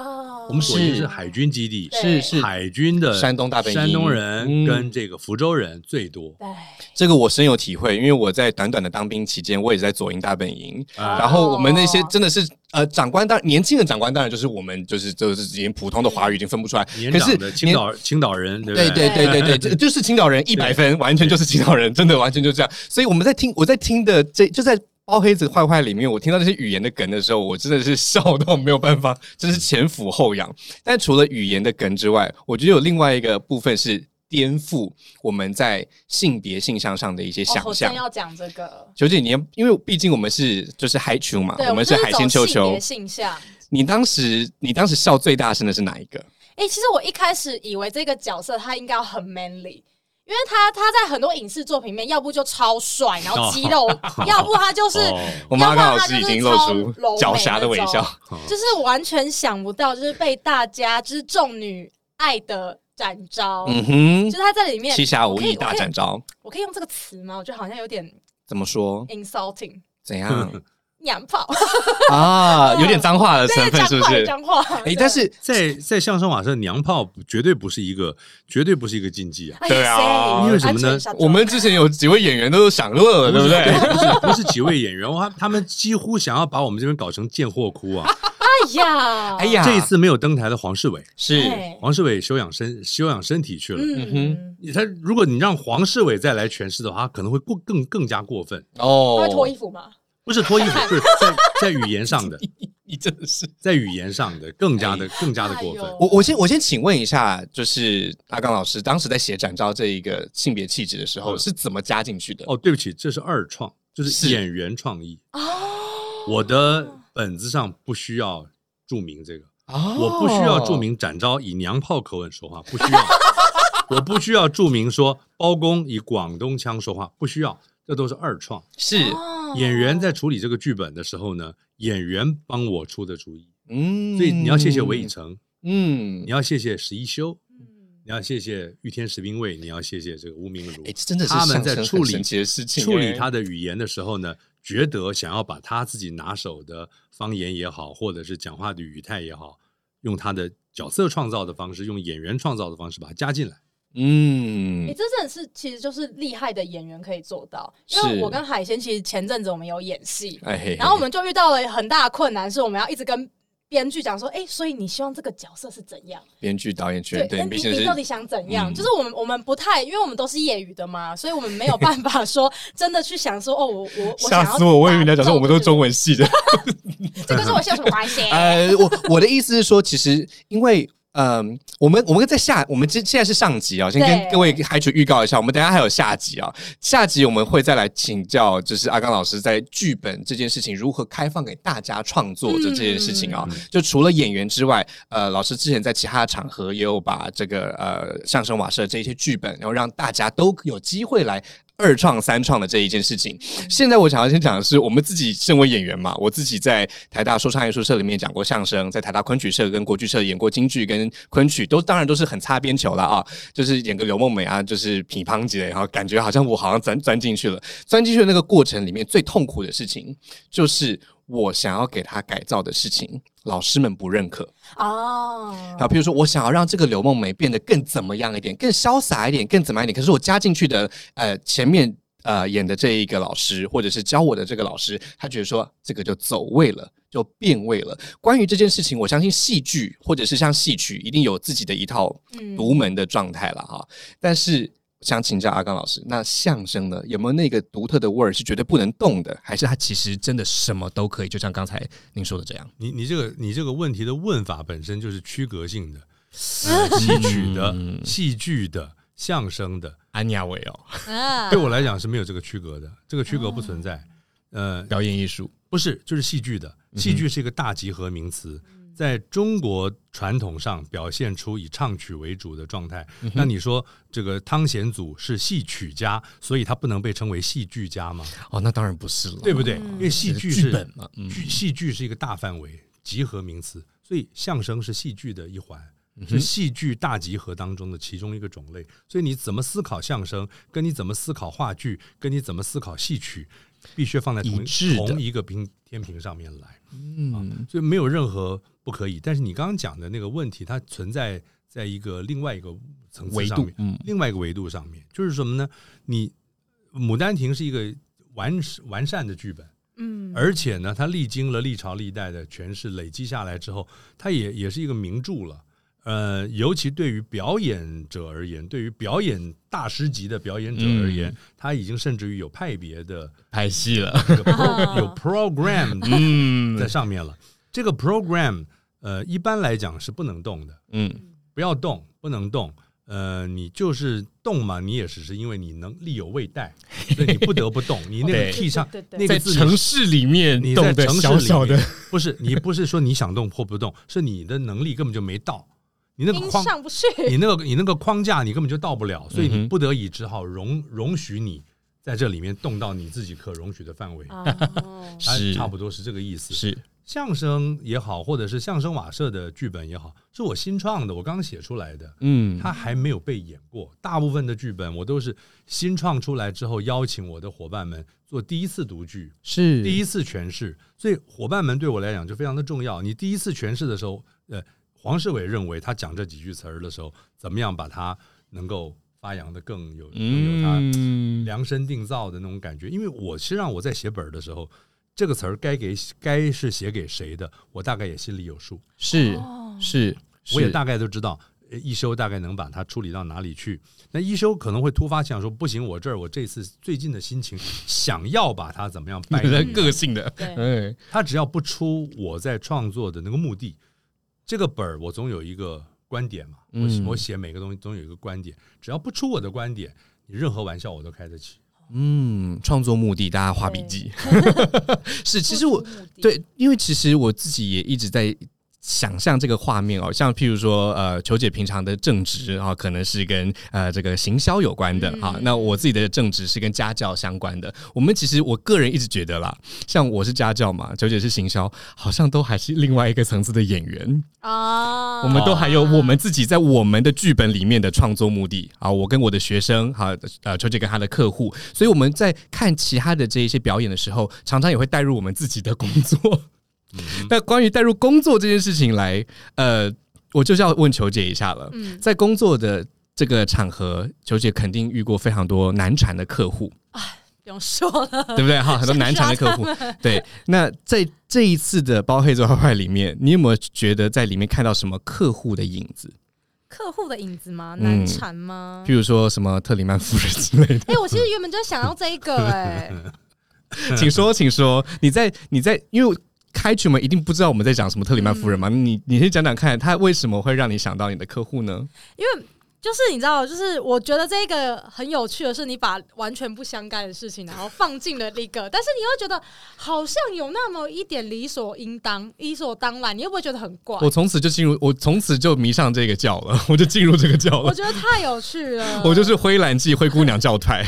我们左营是是海军基地，是是。海军的山东大本营。山东嗯。人跟这个福州人最多。对，这个我深有体会，因为我在短短的当兵期间，我也在左营大本营，啊。然后我们那些真的是呃长官，当年轻的长官当然就是我们就是就是已经普通的华语已经分不出来，可是青岛青岛人，对对？对对对对对，这 就是青岛人一百分，完全就是青岛人，真的完全就这样。所以我们在听我在听的这就在。包黑子坏坏里面，我听到这些语言的梗的时候，我真的是笑到没有办法，真是前俯后仰。但除了语言的梗之外，我觉得有另外一个部分是颠覆我们在性别性向上的一些哦想象。要讲这个，九姐，你因为毕竟我们是就是海球嘛，我们是海鲜球球性别。性向。你当时你当时笑最大声的是哪一个？哎、其实我一开始以为这个角色他应该要很 manly，因为他他在很多影视作品里面，要不就超帅，然后肌肉，要不他就是，哦我妈要不然他刚好是已就是超经露出狡黠的微笑。就是完全想不到，就是被大家就是众女爱的展昭。嗯哼就，是他在里面七侠五义大展昭，我可以用这个词吗？我觉得好像有点怎么说？insulting，怎样 娘炮，啊？有点脏话的成分是不是？脏话。哎，对但是在在相声瓦舍娘炮绝对不是一个绝对不是一个禁忌啊。哎对啊因为什么呢我们之前有几位演员都享乐了，对不对？不是不是几位演员，他他们几乎想要把我们这边搞成贱货窟啊！哎呀，哎，呀，这一次没有登台的黄世伟，是哎黄世伟休养身休养身体去了。嗯哼，他如果你让黄世伟再来诠释的话，他可能会过更更加过分哦，他会脱哦衣，服吗？不是脱衣服，不是在 在语言上的，你真的是。在语言上的更加的更加的过分哎。我我先我先请问一下，就是阿刚老师当时在写展昭这一个性别气质的时候嗯是怎么加进去的？哦，对不起，这是二创，就是是演员创意。哦，我的本子上不需要注明这个，哦我不需要注明展昭以娘炮口吻说话，不需要。我不需要注明说包公以广东腔说话，不需要，这都是二创。是。哦。演员在处理这个剧本的时候呢，演员帮我出的主意，嗯。所以你要谢谢韦以，诚，嗯。你，要谢谢十一修，嗯。你要谢谢玉天石兵卫，你要谢谢这个吴明如哎，，这真的是他们在处理处理哎。他的语言的时候呢，觉得想要把他自己拿手的方言也好，或者是讲话的语态也好，用他的角色创造的方式，用演员创造的方式把它加进来。嗯你、，这真的是其实就是厉害的演员可以做到，因为我跟海鲜其实前阵子我们有演戏，然后我们就遇到了很大的困难，是我们要一直跟编剧讲说，哎、所以你希望这个角色是怎样？编剧、导演圈，对，那你到底想怎样？嗯就是我们我们不太，因为我们都是业余的嘛，所以我们没有办法说 真的去想说，哦，我我吓死我！我以为你要讲说我们都是中文，文系的。这跟中文系有什么关系？呃，我我的意思是说，其实因为。嗯，我们我们在下，我们这现在是上集啊，先跟各位海主预告一下，我们等下还有下集啊。下集我们会再来请教，就是阿刚老师在剧本这件事情如何开放给大家创作的这件事情啊。就除了演员之外，呃，老师之前在其他的场合也有把这个呃相声瓦舍这一些剧本，然后让大家都有机会来二创三创的这一件事情。现在我想要先讲的是，我们自己身为演员嘛，我自己在台大说唱艺术社里面讲过相声，在台大昆曲社跟国剧社演过京剧跟昆曲，都当然都是很擦边球了啊，就是演个刘梦美啊，就是乒乓级的，然后感觉好像我好像钻钻进去了，钻进去的那个过程里面最痛苦的事情，就是我想要给他改造的事情，老师们不认可。哦，啊，比如说我想要让这个刘梦梅变得更怎么样一点，更潇洒一点，更怎么样一点，可是我加进去的呃前面呃演的这一个老师，或者是教我的这个老师，他觉得说这个就走位了。就变味了。关于这件事情，我相信戏剧或者是像戏曲，一定有自己的一套嗯独门的状态了哈。但是想请教阿刚老师，那相声呢，有没有那个独特的味儿是绝对不能动的，还是它其实真的什么都可以？就像刚才您说的这样。你你这个你这个问题的问法本身就是区隔性的，呃 戏曲的、嗯戏剧的、相声的，安雅伟哦，啊对我来讲是没有这个区隔的，这个区隔不存在。呃，表演艺术，不是，就是戏剧的。戏剧是一个大集合名词，在中国传统上表现出以唱曲为主的状态。那你说这个汤显祖是戏曲家，所以他不能被称为戏剧家吗？哦，那当然不是了，对不对？因为戏剧剧是本嘛，嗯剧戏剧是一个大范围集合名词，所以相声是戏剧的一环。是戏剧大集合当中的其中一个种类，所以你怎么思考相声，跟你怎么思考话剧，跟你怎么思考戏曲，必须放在同一致同一个平天平上面来。嗯所以没有任何不可以。但是你刚刚讲的那个问题，它存在在一个另外一个层次上面，，嗯另外一个维度上面，就是什么呢？你《牡丹亭》是一个完完善的剧本，嗯而且呢，它历经了历朝历代的诠释，累积下来之后，它也也是一个名著了。呃，尤其对于表演者而言，对于表演大师级的表演者而言，嗯它已经甚至于有派别的 拍戏了，有 program 嗯。在上面了。这个 program 呃，一般来讲是不能动的，嗯。不要动，不能动。呃，你就是动嘛，你也只是因为你能力有未逮，所以你不得不动。你那个对。key 上那个字城市里面你在城市里小小的面，不是你不是说你想动或不动，是你的能力根本就没到，你那个框，上不去，你那个你那个框架你根本就到不了，所以你不得已只好容容许你在这里面动到你自己可容许的范围，是。差不多是这个意思。是。相声也好，或者是相声瓦舍的剧本也好，是我新创的，我刚写出来的，嗯。它还没有被演过。大部分的剧本我都是新创出来之后，邀请我的伙伴们做第一次读剧，是。第一次诠释，所以伙伴们对我来讲就非常的重要。你第一次诠释的时候，呃，黄世伟认为他讲这几句词儿的时候，怎么样把它能够发扬的更有更有他嗯量身定造的那种感觉。因为我是让我在写本儿的时候，这个词儿该给该是写给谁的，我大概也心里有数，是哦是，我也大概都知道。呃一休大概能把它处理到哪里去？那一休可能会突发奇想说：“不行，我这儿我这次最近的心情想要把它怎么样摆你的个性的，他只要不出我在创作的那个目的，这个本儿我总有一个观点嘛，我我写每个东西总有一个观点，只要不出我的观点，你任何玩笑我都开得起。嗯，创作目的大家画笔记，是其实我对，因为其实我自己也一直在想象这个画面哦，像譬如说，呃，球姐平常的正职啊，可能是跟呃这个行销有关的哈。那我自己的正职是跟家教相关的。我们其实我个人一直觉得啦，像我是家教嘛，球姐是行销，好像都还是另外一个层次的演员啊。我们都还有我们自己在我们的剧本里面的创作目的啊。我跟我的学生哈，呃，球姐跟她的客户，所以我们在看其他的这一些表演的时候，常常也会带入我们自己的工作。那关于带入工作这件事情来，呃，我就是要问球姐一下了。在工作的这个场合，球姐肯定遇过非常多难缠的客户。哎，不用说了，对不对？哈，很多难缠的客户。对，那在这一次的包黑做坏坏里面，你有没有觉得在里面看到什么客户的影子？客户的影子吗？难缠吗？譬如说什么特里曼夫人之类的。哎，我其实原本就想要这一个，哎，请说，请说。你在，你在，因为。开局们一定不知道我们在讲什么特里曼夫人吗？你你先讲讲看，他为什么会让你想到你的客户呢？因为就是你知道，就是我觉得这个很有趣的是，你把完全不相干的事情，然后放进了那个，但是你又觉得好像有那么一点理所应当、理所当然，你会不会觉得很怪？我从此就进入，我从此就迷上这个教了，我就进入这个教了。我觉得太有趣了，我就是灰蓝记灰姑娘教派。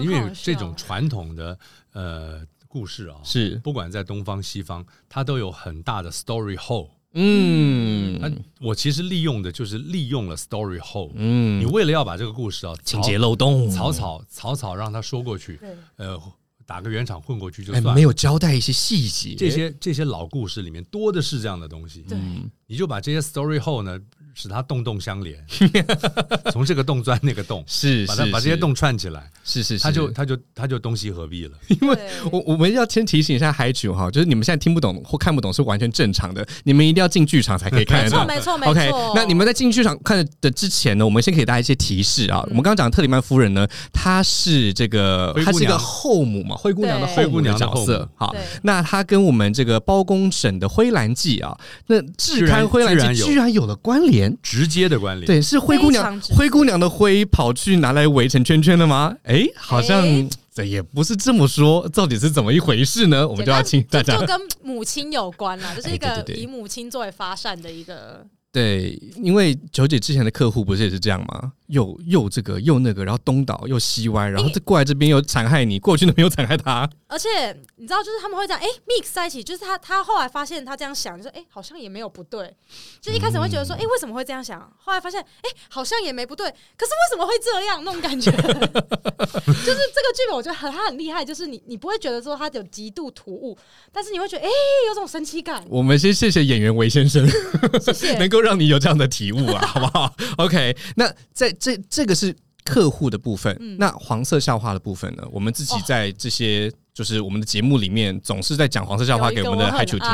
因为这种传统的呃。故事啊，是不管在东方西方，它都有很大的 story hole。嗯，那我其实利用的就是利用了 story hole。嗯，你为了要把这个故事啊情节漏洞，草草草草让他说过去，呃，打个圆场混过去就算，没有交代一些细节。这些这些老故事里面多的是这样的东西。对，你就把这些 story hole 呢。使它洞洞相连，从这个洞钻那个洞，是把它把这些洞串起来，是是，它就它就它就东西合璧了。因为我我们要先提醒一下海主哈，就是你们现在听不懂或看不懂是完全正常的，你们一定要进剧场才可以看得懂。没错没错没错。那你们在进剧场看的之前呢，我们先给大家一些提示啊。我们刚刚讲特里曼夫人呢，她是这个她是一个后母嘛，灰姑娘的后母娘角色。好，那她跟我们这个包公审的灰蓝记啊，那智堪灰蓝记居然有了关联，直接的关联。对，是灰姑娘，灰姑娘的灰跑去拿来围成圈圈的吗？哎，好像这也不是这么说，到底是怎么一回事呢？我们就要请大家，就跟母亲有关了，就是一个以母亲作为发散的一个。对，因为九姐之前的客户不是也是这样吗？又又这个又那个，然后东倒又西歪，然后这过来这边又残害你，过去那边又残害他。而且你知道，就是他们会这样，哎，mix 在一起。就是他他后来发现他这样想，就说，哎，好像也没有不对。就一开始会觉得说，哎，为什么会这样想？后来发现，哎，好像也没不对。可是为什么会这样？那种感觉，就是这个剧本，我觉得很他很厉害。就是你你不会觉得说他有极度突兀，但是你会觉得，哎，有种神奇感。我们先谢谢演员韦先生，谢谢 能够让你有这样的体悟啊，好不好？OK，那在。这这个是客户的部分，那黄色笑话的部分呢？我们自己在这些就是我们的节目里面，总是在讲黄色笑话给我们的海球听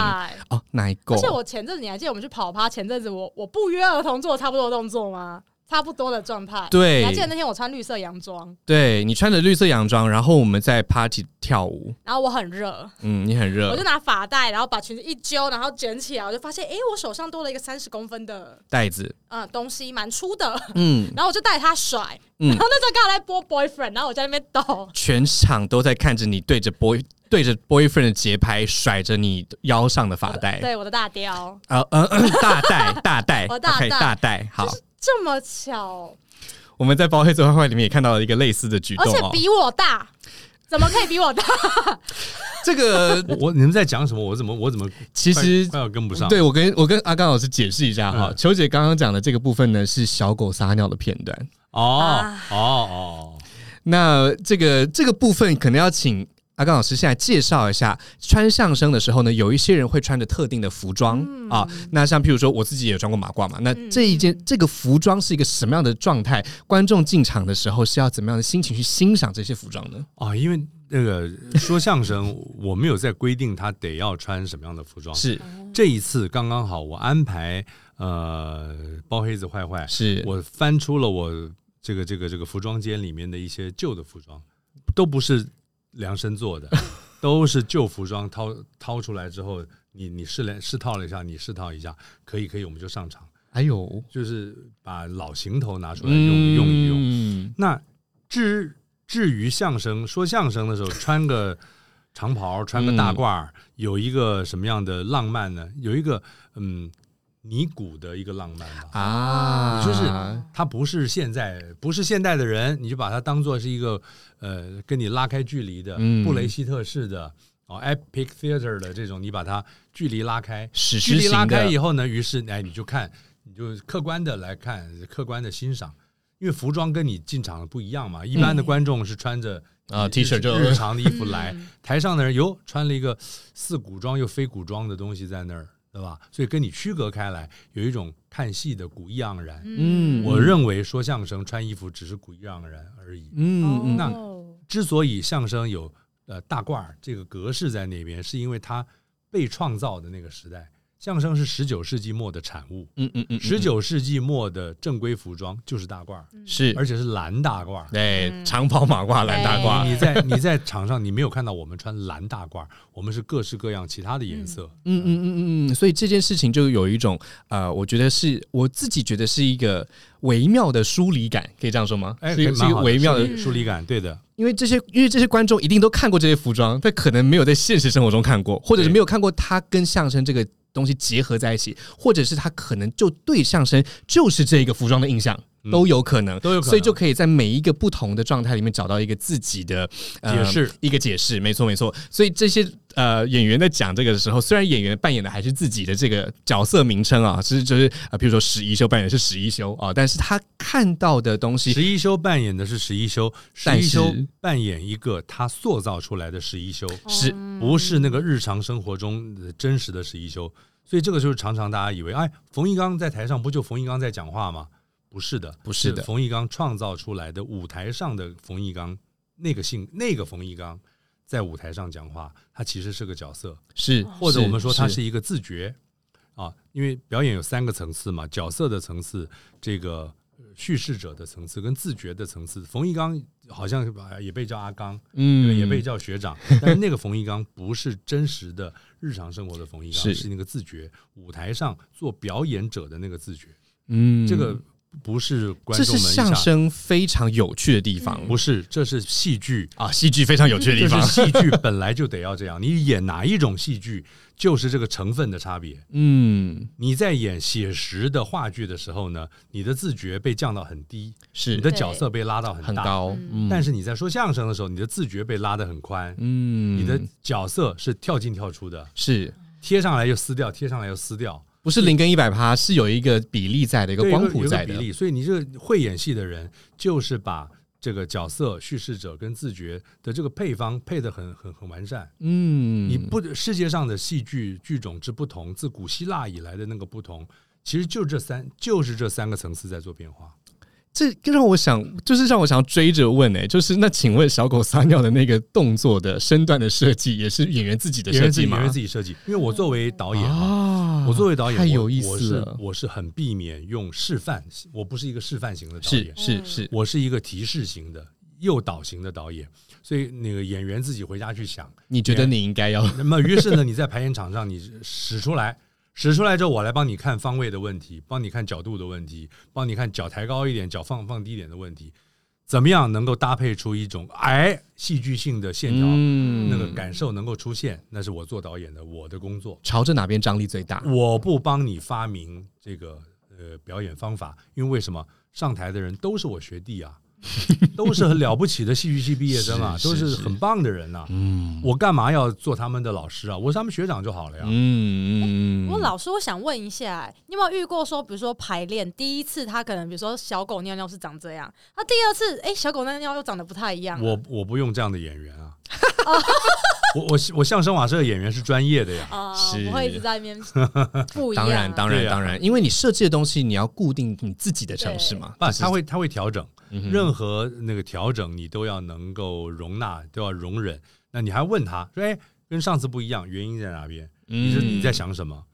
哦，哪一个？而且我前阵子你还记得我们去跑趴，前阵子我我不约而同做差不多的动作吗？差不多的状态，对，你还记得那天我穿绿色洋装？对你穿着绿色洋装，然后我们在 party 跳舞，然后我很热，嗯，你很热，我就拿发带，然后把裙子一揪，然后卷起来，我就发现，哎，我手上多了一个三十公分的袋子，嗯，东西蛮粗的，嗯，然后我就带它甩，嗯。然后那时候刚好在播 boyfriend，然后我在那边抖，全场都在看着你对着 boy 对着 boyfriend 的节拍甩着你腰上的发带，对，我的大雕，呃呃，大带大带，我大大带，好，这么巧。我们在《包黑子坏坏》里面也看到了一个类似的举动，而且比我大，怎么可以比我大？这个 我你们在讲什么？我怎么我怎么其实快要跟不上？对我跟我跟阿刚老师解释一下哈，球姐刚刚讲的这个部分呢是小狗撒尿的片段哦哦哦，那这个这个部分可能要请。阿刚老师，现在介绍一下穿相声的时候呢，有一些人会穿着特定的服装啊。那像譬如说，我自己也穿过马褂嘛。那这一件这个服装是一个什么样的状态？观众进场的时候是要怎么样的心情去欣赏这些服装呢？啊，因为那个说相声，我没有在规定他得要穿什么样的服装。是这一次刚刚好，我安排呃包黑子坏坏，是我翻出了我这个这个这个服装间里面的一些旧的服装，都不是。量身做的，都是旧服装，掏掏出来之后，你你试量试套了一下，你试套一下，可以可以，我们就上场。还有，就是把老行头拿出来用用一用。那至至于相声，说相声的时候穿个长袍，穿个大褂儿，有一个什么样的浪漫呢？有一个嗯尼古的一个浪漫吧。啊，就是他不是现在不是现代的人，你就把他当做是一个呃跟你拉开距离的、嗯。布雷希特式的哦 Epic Theater 的这种，你把它距离拉开，史距离拉开以后呢，于是哎你就看，你就客观的来看，客观的欣赏，因为服装跟你进场不一样嘛，一般的观众是穿着。啊日 T 恤就日常的衣服来，嗯。台上的人哟穿了一个似古装又非古装的东西在那儿，对吧？所以跟你区隔开来，有一种看戏的古意盎然。嗯我认为说相声穿衣服只是古意盎然而已。嗯嗯那哦之所以相声有呃大褂儿这个格式在那边，是因为它被创造的那个时代，相声是十九世纪末的产物。嗯嗯嗯，十九世纪末的正规服装就是大褂儿，是，而且是蓝大褂儿。对嗯长袍马褂蓝大褂，你在你在场上，你没有看到我们穿蓝大褂儿，我们是各式各样其他的颜色。嗯嗯嗯嗯嗯，所以这件事情就有一种呃，我觉得是我自己觉得是一个微妙的疏离感，可以这样说吗？哎，是一个微妙的疏，离感，对的。因为这些因为这些观众一定都看过这些服装，但可能没有在现实生活中看过，或者是没有看过他跟相声这个东西结合在一起，或者是他可能就对上身就是这个服装的印象。嗯都有可能，都有可能所以就可以在每一个不同的状态里面找到一个自己的、呃解释一个解释，没错没错。所以这些呃演员在讲这个的时候，虽然演员扮演的还是自己的这个角色名称啊，是就是啊，比如说史一修扮演的是史一修啊，但是他看到的东西十一修扮演的是十一修，十但是一修扮演一个他塑造出来的十一修，是不是那个日常生活中的真实的十一修。所以这个就是常常大家以为，哎，冯一刚在台上不就冯一刚在讲话吗？不是的，不是的冯一刚创造出来的舞台上的冯一刚，那个性那个冯一刚在舞台上讲话，他其实是个角色，是，或者我们说他是是一个自觉啊，因为表演有三个层次嘛，角色的层次，这个呃叙事者的层次跟自觉的层次。冯一刚好像呃也被叫阿刚，嗯，也被叫学长，但是那个冯一刚不是真实的日常生活的冯一刚，是是那个自觉舞台上做表演者的那个自觉，嗯。这个不是观这是众们相声非常有趣的地方，不是，这是戏剧。啊，戏剧非常有趣的地方。戏剧本来就得要这样，你演哪一种戏剧，就是这个成分的差别。嗯，你在演写实的话剧的时候呢，你的自觉被降到很低，是。你的角色被拉到很大。很高，嗯。但是你在说相声的时候，你的自觉被拉得很宽，嗯，你的角色是跳进跳出的，是。贴上来又撕掉，贴上来又撕掉，不是零跟一百趴，是有一个比例在的，一个光谱在的。比例。所以你这个会演戏的人，就是把这个角色、叙事者跟自觉的这个配方配得很很很完善。嗯，你不世界上的戏剧剧种之不同，自古希腊以来的那个不同，其实就这三就是这三个层次在做变化。这让我想，就是让我想要追着问哎、就是那请问小狗撒尿的那个动作的身段的设计，也是演员自己的设计吗？演员自己设计，因为我作为导演啊，啊。我作为导演，我太有意思了，我是很避免用示范，我不是一个示范型的导是演，是是，我是一个提示型的诱导型的导演，所以那个演员自己回家去想。你觉得你应该要？那么于是呢，你在排演场上你使出来，使出来之后，我来帮你看方位的问题，帮你看角度的问题，帮你看脚抬高一点，脚放放低一点的问题，怎么样能够搭配出一种哎戏剧性的线条，嗯那个感受能够出现，那是我做导演的我的工作。朝着哪边张力最大？我不帮你发明这个呃表演方法，因为为什么上台的人都是我学弟啊，都是很了不起的戏剧系毕业生啊，是是是都是很棒的人呐、嗯我干嘛要做他们的老师啊？我是他们学长就好了呀。嗯我老师，我想问一下，你有没有遇过说，比如说排练第一次，他可能比如说小狗尿尿是长这样，那第二次，哎、小狗尿尿又长得不太一样了。我我不用这样的演员啊。我我我相声瓦舍的演员是专业的呀。啊，是不会一直在那边不一样啊。当然当然当然，因为你设计的东西你要固定你自己的城市嘛，不，就是他会他会调整，嗯任何那个调整你都要能够容纳，都要容忍。那你还问他说：“哎，跟上次不一样，原因在哪边？你说你在想什么？”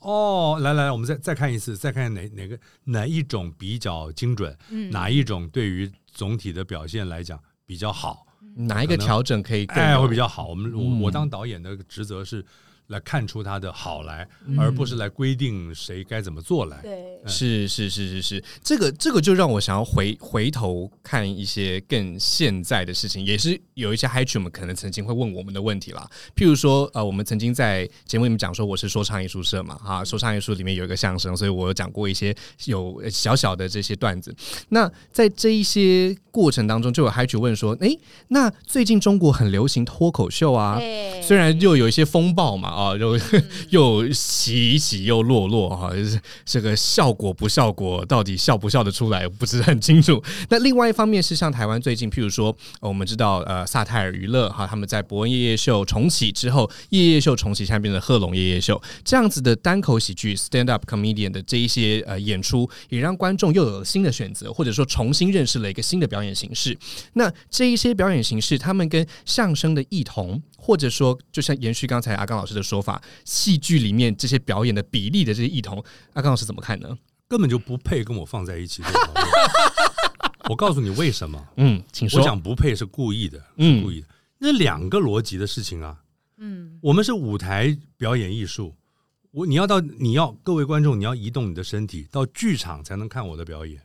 哦，来来来，我们再再看一次，再看哪哪个哪一种比较精准，嗯哪一种对于总体的表现来讲比较好，哪一个调整可以更哎，会比较好。我们我嗯我当导演的职责是来看出它的好来，而不是来规定谁该怎么做来。对，是是是是是，这个这个就让我想要回回头看一些更现在的事情，也是有一些 Hi 们可能曾经会问我们的问题啦。譬如说，呃，我们曾经在节目里面讲说我是说唱艺术社嘛，哈，说唱艺术里面有一个相声，所以我有讲过一些有小小的这些段子。那在这一些过程当中，就有 Hi 问说，诶，那最近中国很流行脱口秀啊，对虽然又有一些风暴嘛，啊，又 又起起又落落哈，就是这个效果不效果，到底笑不笑得出来，不是很清楚。那另外一方面是像台湾最近，譬如说，呃我们知道呃萨泰尔娱乐哈，他们在伯恩夜夜秀重启之后，夜夜秀重启，现在变成贺龙夜夜秀这样子的单口喜剧 stand up comedian 的这一些呃演出，也让观众又有了新的选择，或者说重新认识了一个新的表演形式。那这一些表演形式，他们跟相声的异同，或者说，就像延续刚才阿刚老师的说法，戏剧里面这些表演的比例的这些异同，阿刚老师怎么看呢？根本就不配跟我放在一起。我告诉你为什么？嗯，请说。我讲不配是故意的，嗯是故意的。那两个逻辑的事情啊，嗯，我们是舞台表演艺术，我你要到你要各位观众，你要移动你的身体到剧场才能看我的表演。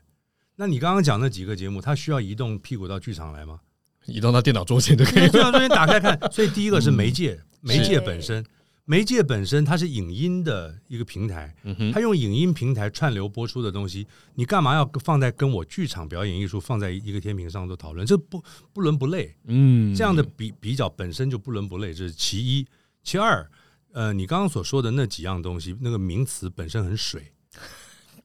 那你刚刚讲那几个节目，他需要移动屁股到剧场来吗？移动到电脑桌前就可以了。电脑桌间打开看，所以第一个是媒嗯介，媒介本身，媒介本身它是影音的一个平台，嗯，它用影音平台串流播出的东西，你干嘛要放在跟我剧场表演艺术放在一个天平上做讨论？这不不伦不类。嗯这样的比比较本身就不伦不类，这是其一。其二，呃，你刚刚所说的那几样东西，那个名词本身很水。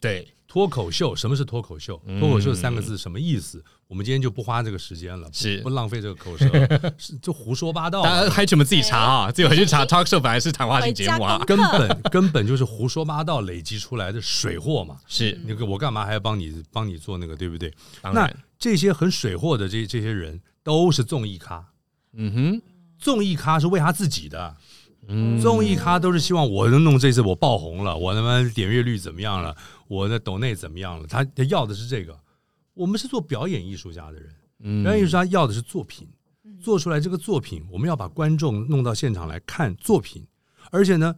对，脱口秀，什么是脱口秀？嗯脱口秀三个字什么意思？我们今天就不花这个时间了，不是不浪费这个口舌，是就胡说八道。大家还怎么自己查啊？自己回去查 talk show 本来是谈话性节目啊，根本根本就是胡说八道累积出来的水货嘛。是那个我干嘛还要帮你帮你做那个，对不对？那当然，这些很水货的这这些人都是综艺咖，嗯哼，综艺咖是为他自己的。嗯综艺咖都是希望我能弄这次我爆红了，我他妈点阅率怎么样了，我的抖内怎么样了？他他要的是这个。我们是做表演艺术家的人，嗯。表演艺术家要的是作品，做出来这个作品，我们要把观众弄到现场来看作品，而且呢，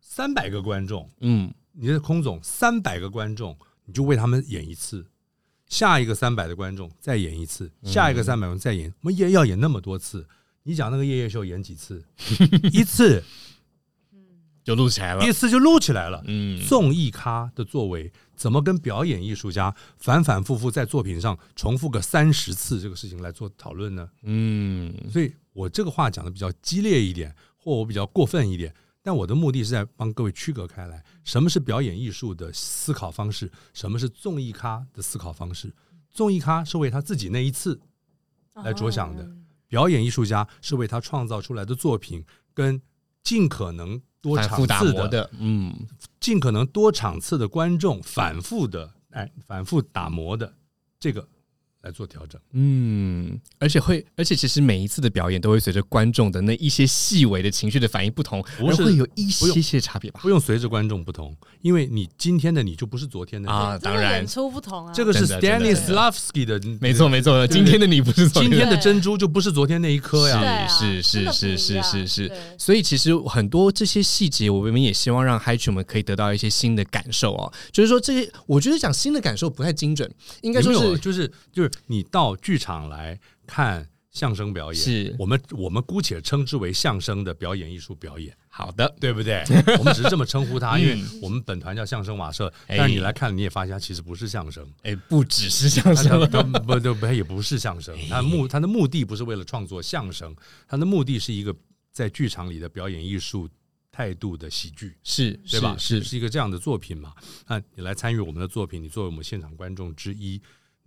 三百个观众，嗯。你是空总，三百个观众，你就为他们演一次，下一个三百的观众再演一次，下一个三百人再演，我们演要演那么多次。你讲那个夜夜秀演几次？一次，就录起来了一，次就录起来了。嗯综艺咖的作为，怎么跟表演艺术家反反复复在作品上重复个三十次这个事情来做讨论呢？嗯所以我这个话讲的比较激烈一点，或我比较过分一点，但我的目的是在帮各位区隔开来，什么是表演艺术的思考方式，什么是综艺咖的思考方式。综艺咖是为他自己那一次来着想的，表演艺术家是为他创造出来的作品跟尽可能多场次的、的，嗯。尽可能多场次的观众反复的哎反复打磨的这个来做调整。嗯，而且会，而且其实每一次的表演都会随着观众的那一些细微的情绪的反应不同，不会有一些些差别吧？不用随着观众不同，因为你今天的你就不是昨天的你。啊，当然演，出不同啊，这个是 Stanislavski 的，没错没错，今天的你不是昨天的今天的珍珠就不是昨天那一颗呀。是是是不一样是是是所以其实很多这些细节，我们也希望让嗨曲们可以得到一些新的感受哦。就是说，这些我觉得讲新的感受不太精准，应该说是就是就是你到剧场来看相声表演，是我们我们姑且称之为相声的表演艺术表演，好的，对不对？我们只是这么称呼它，嗯因为我们本团叫相声瓦舍，哎但是你来看，你也发现它其实不是相声。哎，不只是相声不不不，它也不是相声，哎它目它的目的不是为了创作相声，它的目的是一个在剧场里的表演艺术态度的喜剧。是对吧？是是一个这样的作品嘛？那你来参与我们的作品，你作为我们现场观众之一，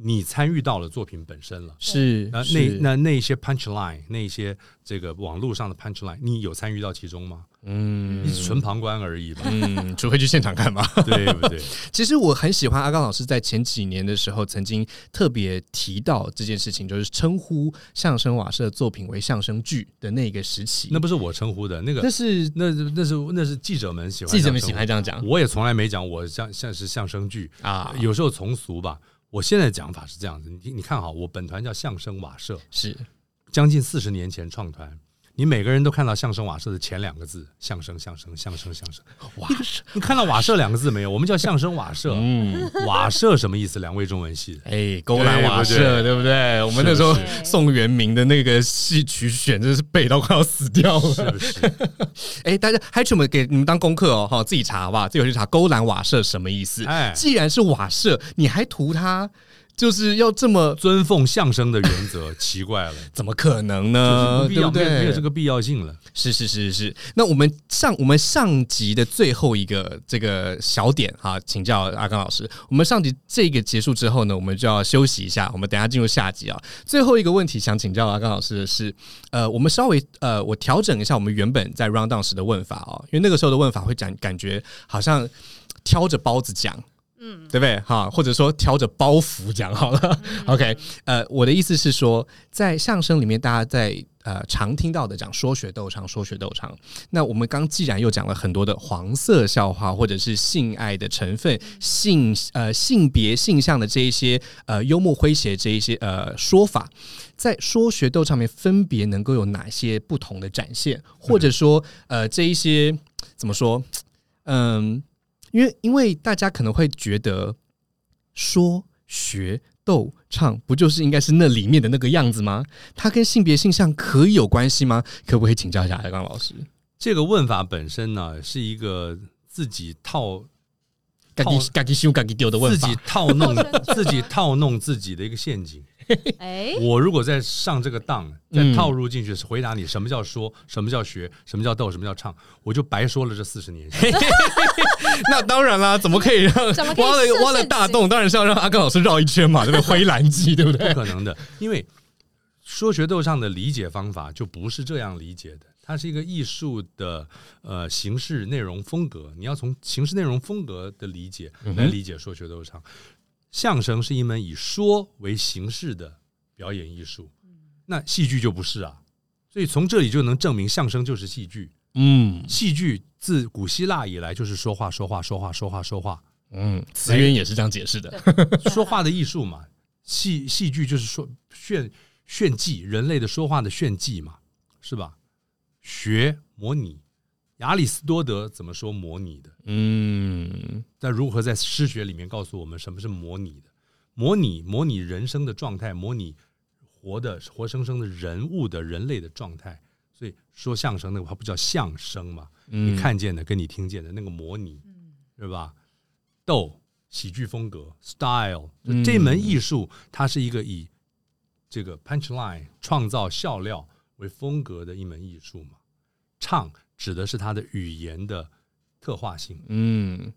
你参与到了作品本身了。是那那是那那些 punch line，那些这个网络上的 punch line，你有参与到其中吗？嗯纯旁观而已吧，嗯，除非去现场看嘛。对不对？其实我很喜欢阿刚老师在前几年的时候曾经特别提到这件事情，就是称呼相声瓦舍作品为相声剧的那个时期。那不是我称呼的，那个那是那那是那是记者们喜欢，记者们喜欢，这样讲我也从来没讲我像像是相声剧啊，有时候从俗吧。我现在讲法是这样子，你你看哈，我本团叫相声瓦舍，是。将近四十年前创团，你每个人都看到相声瓦舍的前两个字，相声相声相声相声，瓦舍！你看到瓦舍两个字没有？我们叫相声瓦舍。嗯，瓦舍什么意思？两位中文系的，哎，勾栏瓦舍，对不对？我们那时候宋元明的那个戏曲选，真是背到快要死掉了。是不是？哎，大家还去我们给你们当功课哦，哈，自己查好不好？自己去查勾栏瓦舍什么意思？哎，既然是瓦舍，你还图它？就是要这么尊奉相声的原则，奇怪了，怎么可能呢？对不对？没有这个必要性了。是是是是。那我们上我们上集的最后一个这个小点哈，请教阿刚老师。我们上集这个结束之后呢，我们就要休息一下。我们等下进入下集啊。最后一个问题想请教阿刚老师的是，呃，我们稍微呃，我调整一下我们原本在 round down 时的问法哦，因为那个时候的问法会感感觉好像挑着包子讲。嗯，对不对？哈，或者说挑着包袱讲好了。OK，呃，我的意思是说，在相声里面，大家在呃常听到的讲说学逗唱，说学逗唱。那我们刚既然又讲了很多的黄色笑话，或者是性爱的成分、性呃性别性向的这一些呃幽默诙谐这一些呃说法，在说学逗唱面分别能够有哪些不同的展现？或者说呃这一些怎么说？嗯。因为，因为大家可能会觉得说学逗唱不就是应该是那里面的那个样子吗？它跟性别性向可以有关系吗？可不可以请教一下海刚老师？这个问法本身呢，是一个自己套、自己、自己修、自己丢的问法，自己套弄、自己套弄自己的一个陷阱。哎，我如果再上这个当，再套入进去，回答你什么叫说，什么叫学，什么叫逗，什么叫唱，我就白说了这四十年。那当然啦，怎么可以让挖了挖了大洞？当然是要让阿刚老师绕一圈嘛，对不对？回蓝机，对不对？不可能的，因为说学逗唱的理解方法就不是这样理解的。它是一个艺术的呃形式内容风格，你要从形式内容风格的理解来理解说学逗唱。相声是一门以说为形式的表演艺术，那戏剧就不是啊，所以从这里就能证明相声就是戏剧。嗯，戏剧自古希腊以来就是说话说话说话说话说话。嗯，词源也是这样解释的，说话的艺术嘛，戏戏剧就是说炫炫技，人类的说话的炫技嘛，是吧？学模拟。亚里士多德怎么说模拟的？嗯，在如何在诗学里面告诉我们什么是模拟的？模拟模拟人生的状态，模拟活的活生生的人物的人类的状态。所以说相声那个话不叫相声嘛？你看见的跟你听见的那个模拟，对吧？逗喜剧风格 style，这门艺术它是一个以这个 punch line 创造笑料为风格的一门艺术嘛？唱。指的是它的语言的特化性，嗯，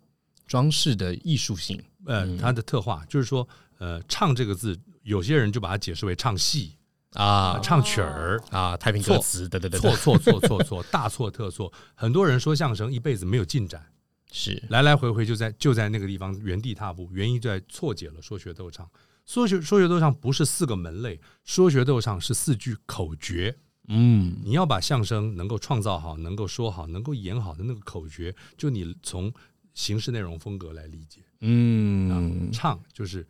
装饰的艺术性，呃，它的特化就是说，呃，唱这个字，有些人就把它解释为唱戏啊，唱曲儿。啊，太平歌词，对对对，错错错错错，大错特错。很多人说相声一辈子没有进展，是。来来回回就在就在那个地方原地踏步，原因就在错解了说学逗唱。说学说学逗唱不是四个门类，说学逗唱是四句口诀。嗯，你要把相声能够创造好、能够说好、能够演好的那个口诀，就你从形式内容风格来理解。嗯，唱就是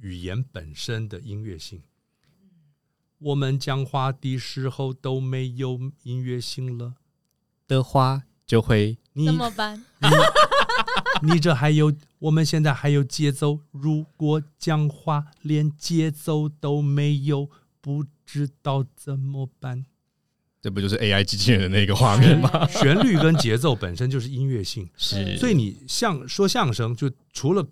语言本身的音乐性。我们讲话的时候都没有音乐性了的话，就会怎么办？你这还有，我们现在还有节奏。如果讲话连节奏都没有，不知道怎么办。这不就是 AI 机器人的那个画面吗？旋律跟节奏本身就是音乐性，是。所以你像说相声，就除了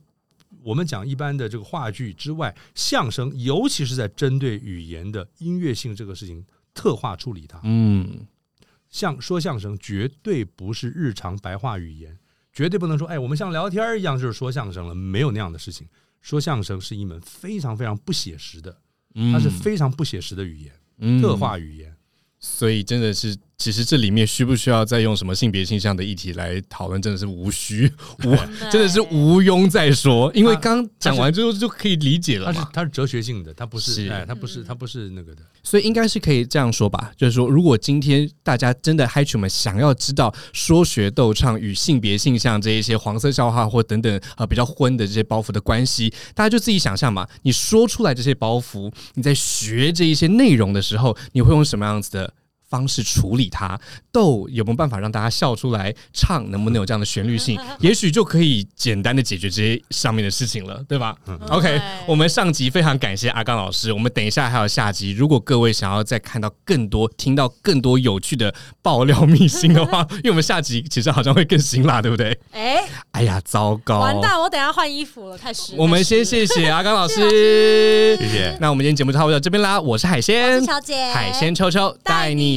我们讲一般的这个话剧之外，相声尤其是在针对语言的音乐性这个事情特化处理它。嗯，像说相声绝对不是日常白话语言，绝对不能说哎，我们像聊天一样就是说相声了，没有那样的事情。说相声是一门非常非常不写实的，它是非常不写实的语言，特化语言。所以真的是。其实这里面需不需要再用什么性别倾向的议题来讨论，真的是无需，无真的是无庸再说，因为刚讲完之后就可以理解了。它是它是哲学性的，它不是哎，它不是它不是那个的。所以应该是可以这样说吧，就是说，如果今天大家真的嗨曲们想要知道说学逗唱与性别性向这一些黄色笑话或等等啊比较荤的这些包袱的关系，大家就自己想象嘛。你说出来这些包袱，你在学这一些内容的时候，你会用什么样子的？方式处理它？逗有没有办法让大家笑出来？唱能不能有这样的旋律性？也许就可以简单的解决这些上面的事情了，对吧？OK，我们上集非常感谢阿刚老师，我们等一下还有下集。如果各位想要再看到更多、听到更多有趣的爆料秘辛的话，因为我们下集其实好像会更辛辣，对不对？哎，哎呀，糟糕！完蛋，我等一下换衣服了，太湿。我们先谢谢阿刚老师，谢谢那我们今天节目就差不多到这边啦，我是海我鲜是，小姐，海鲜秋秋带你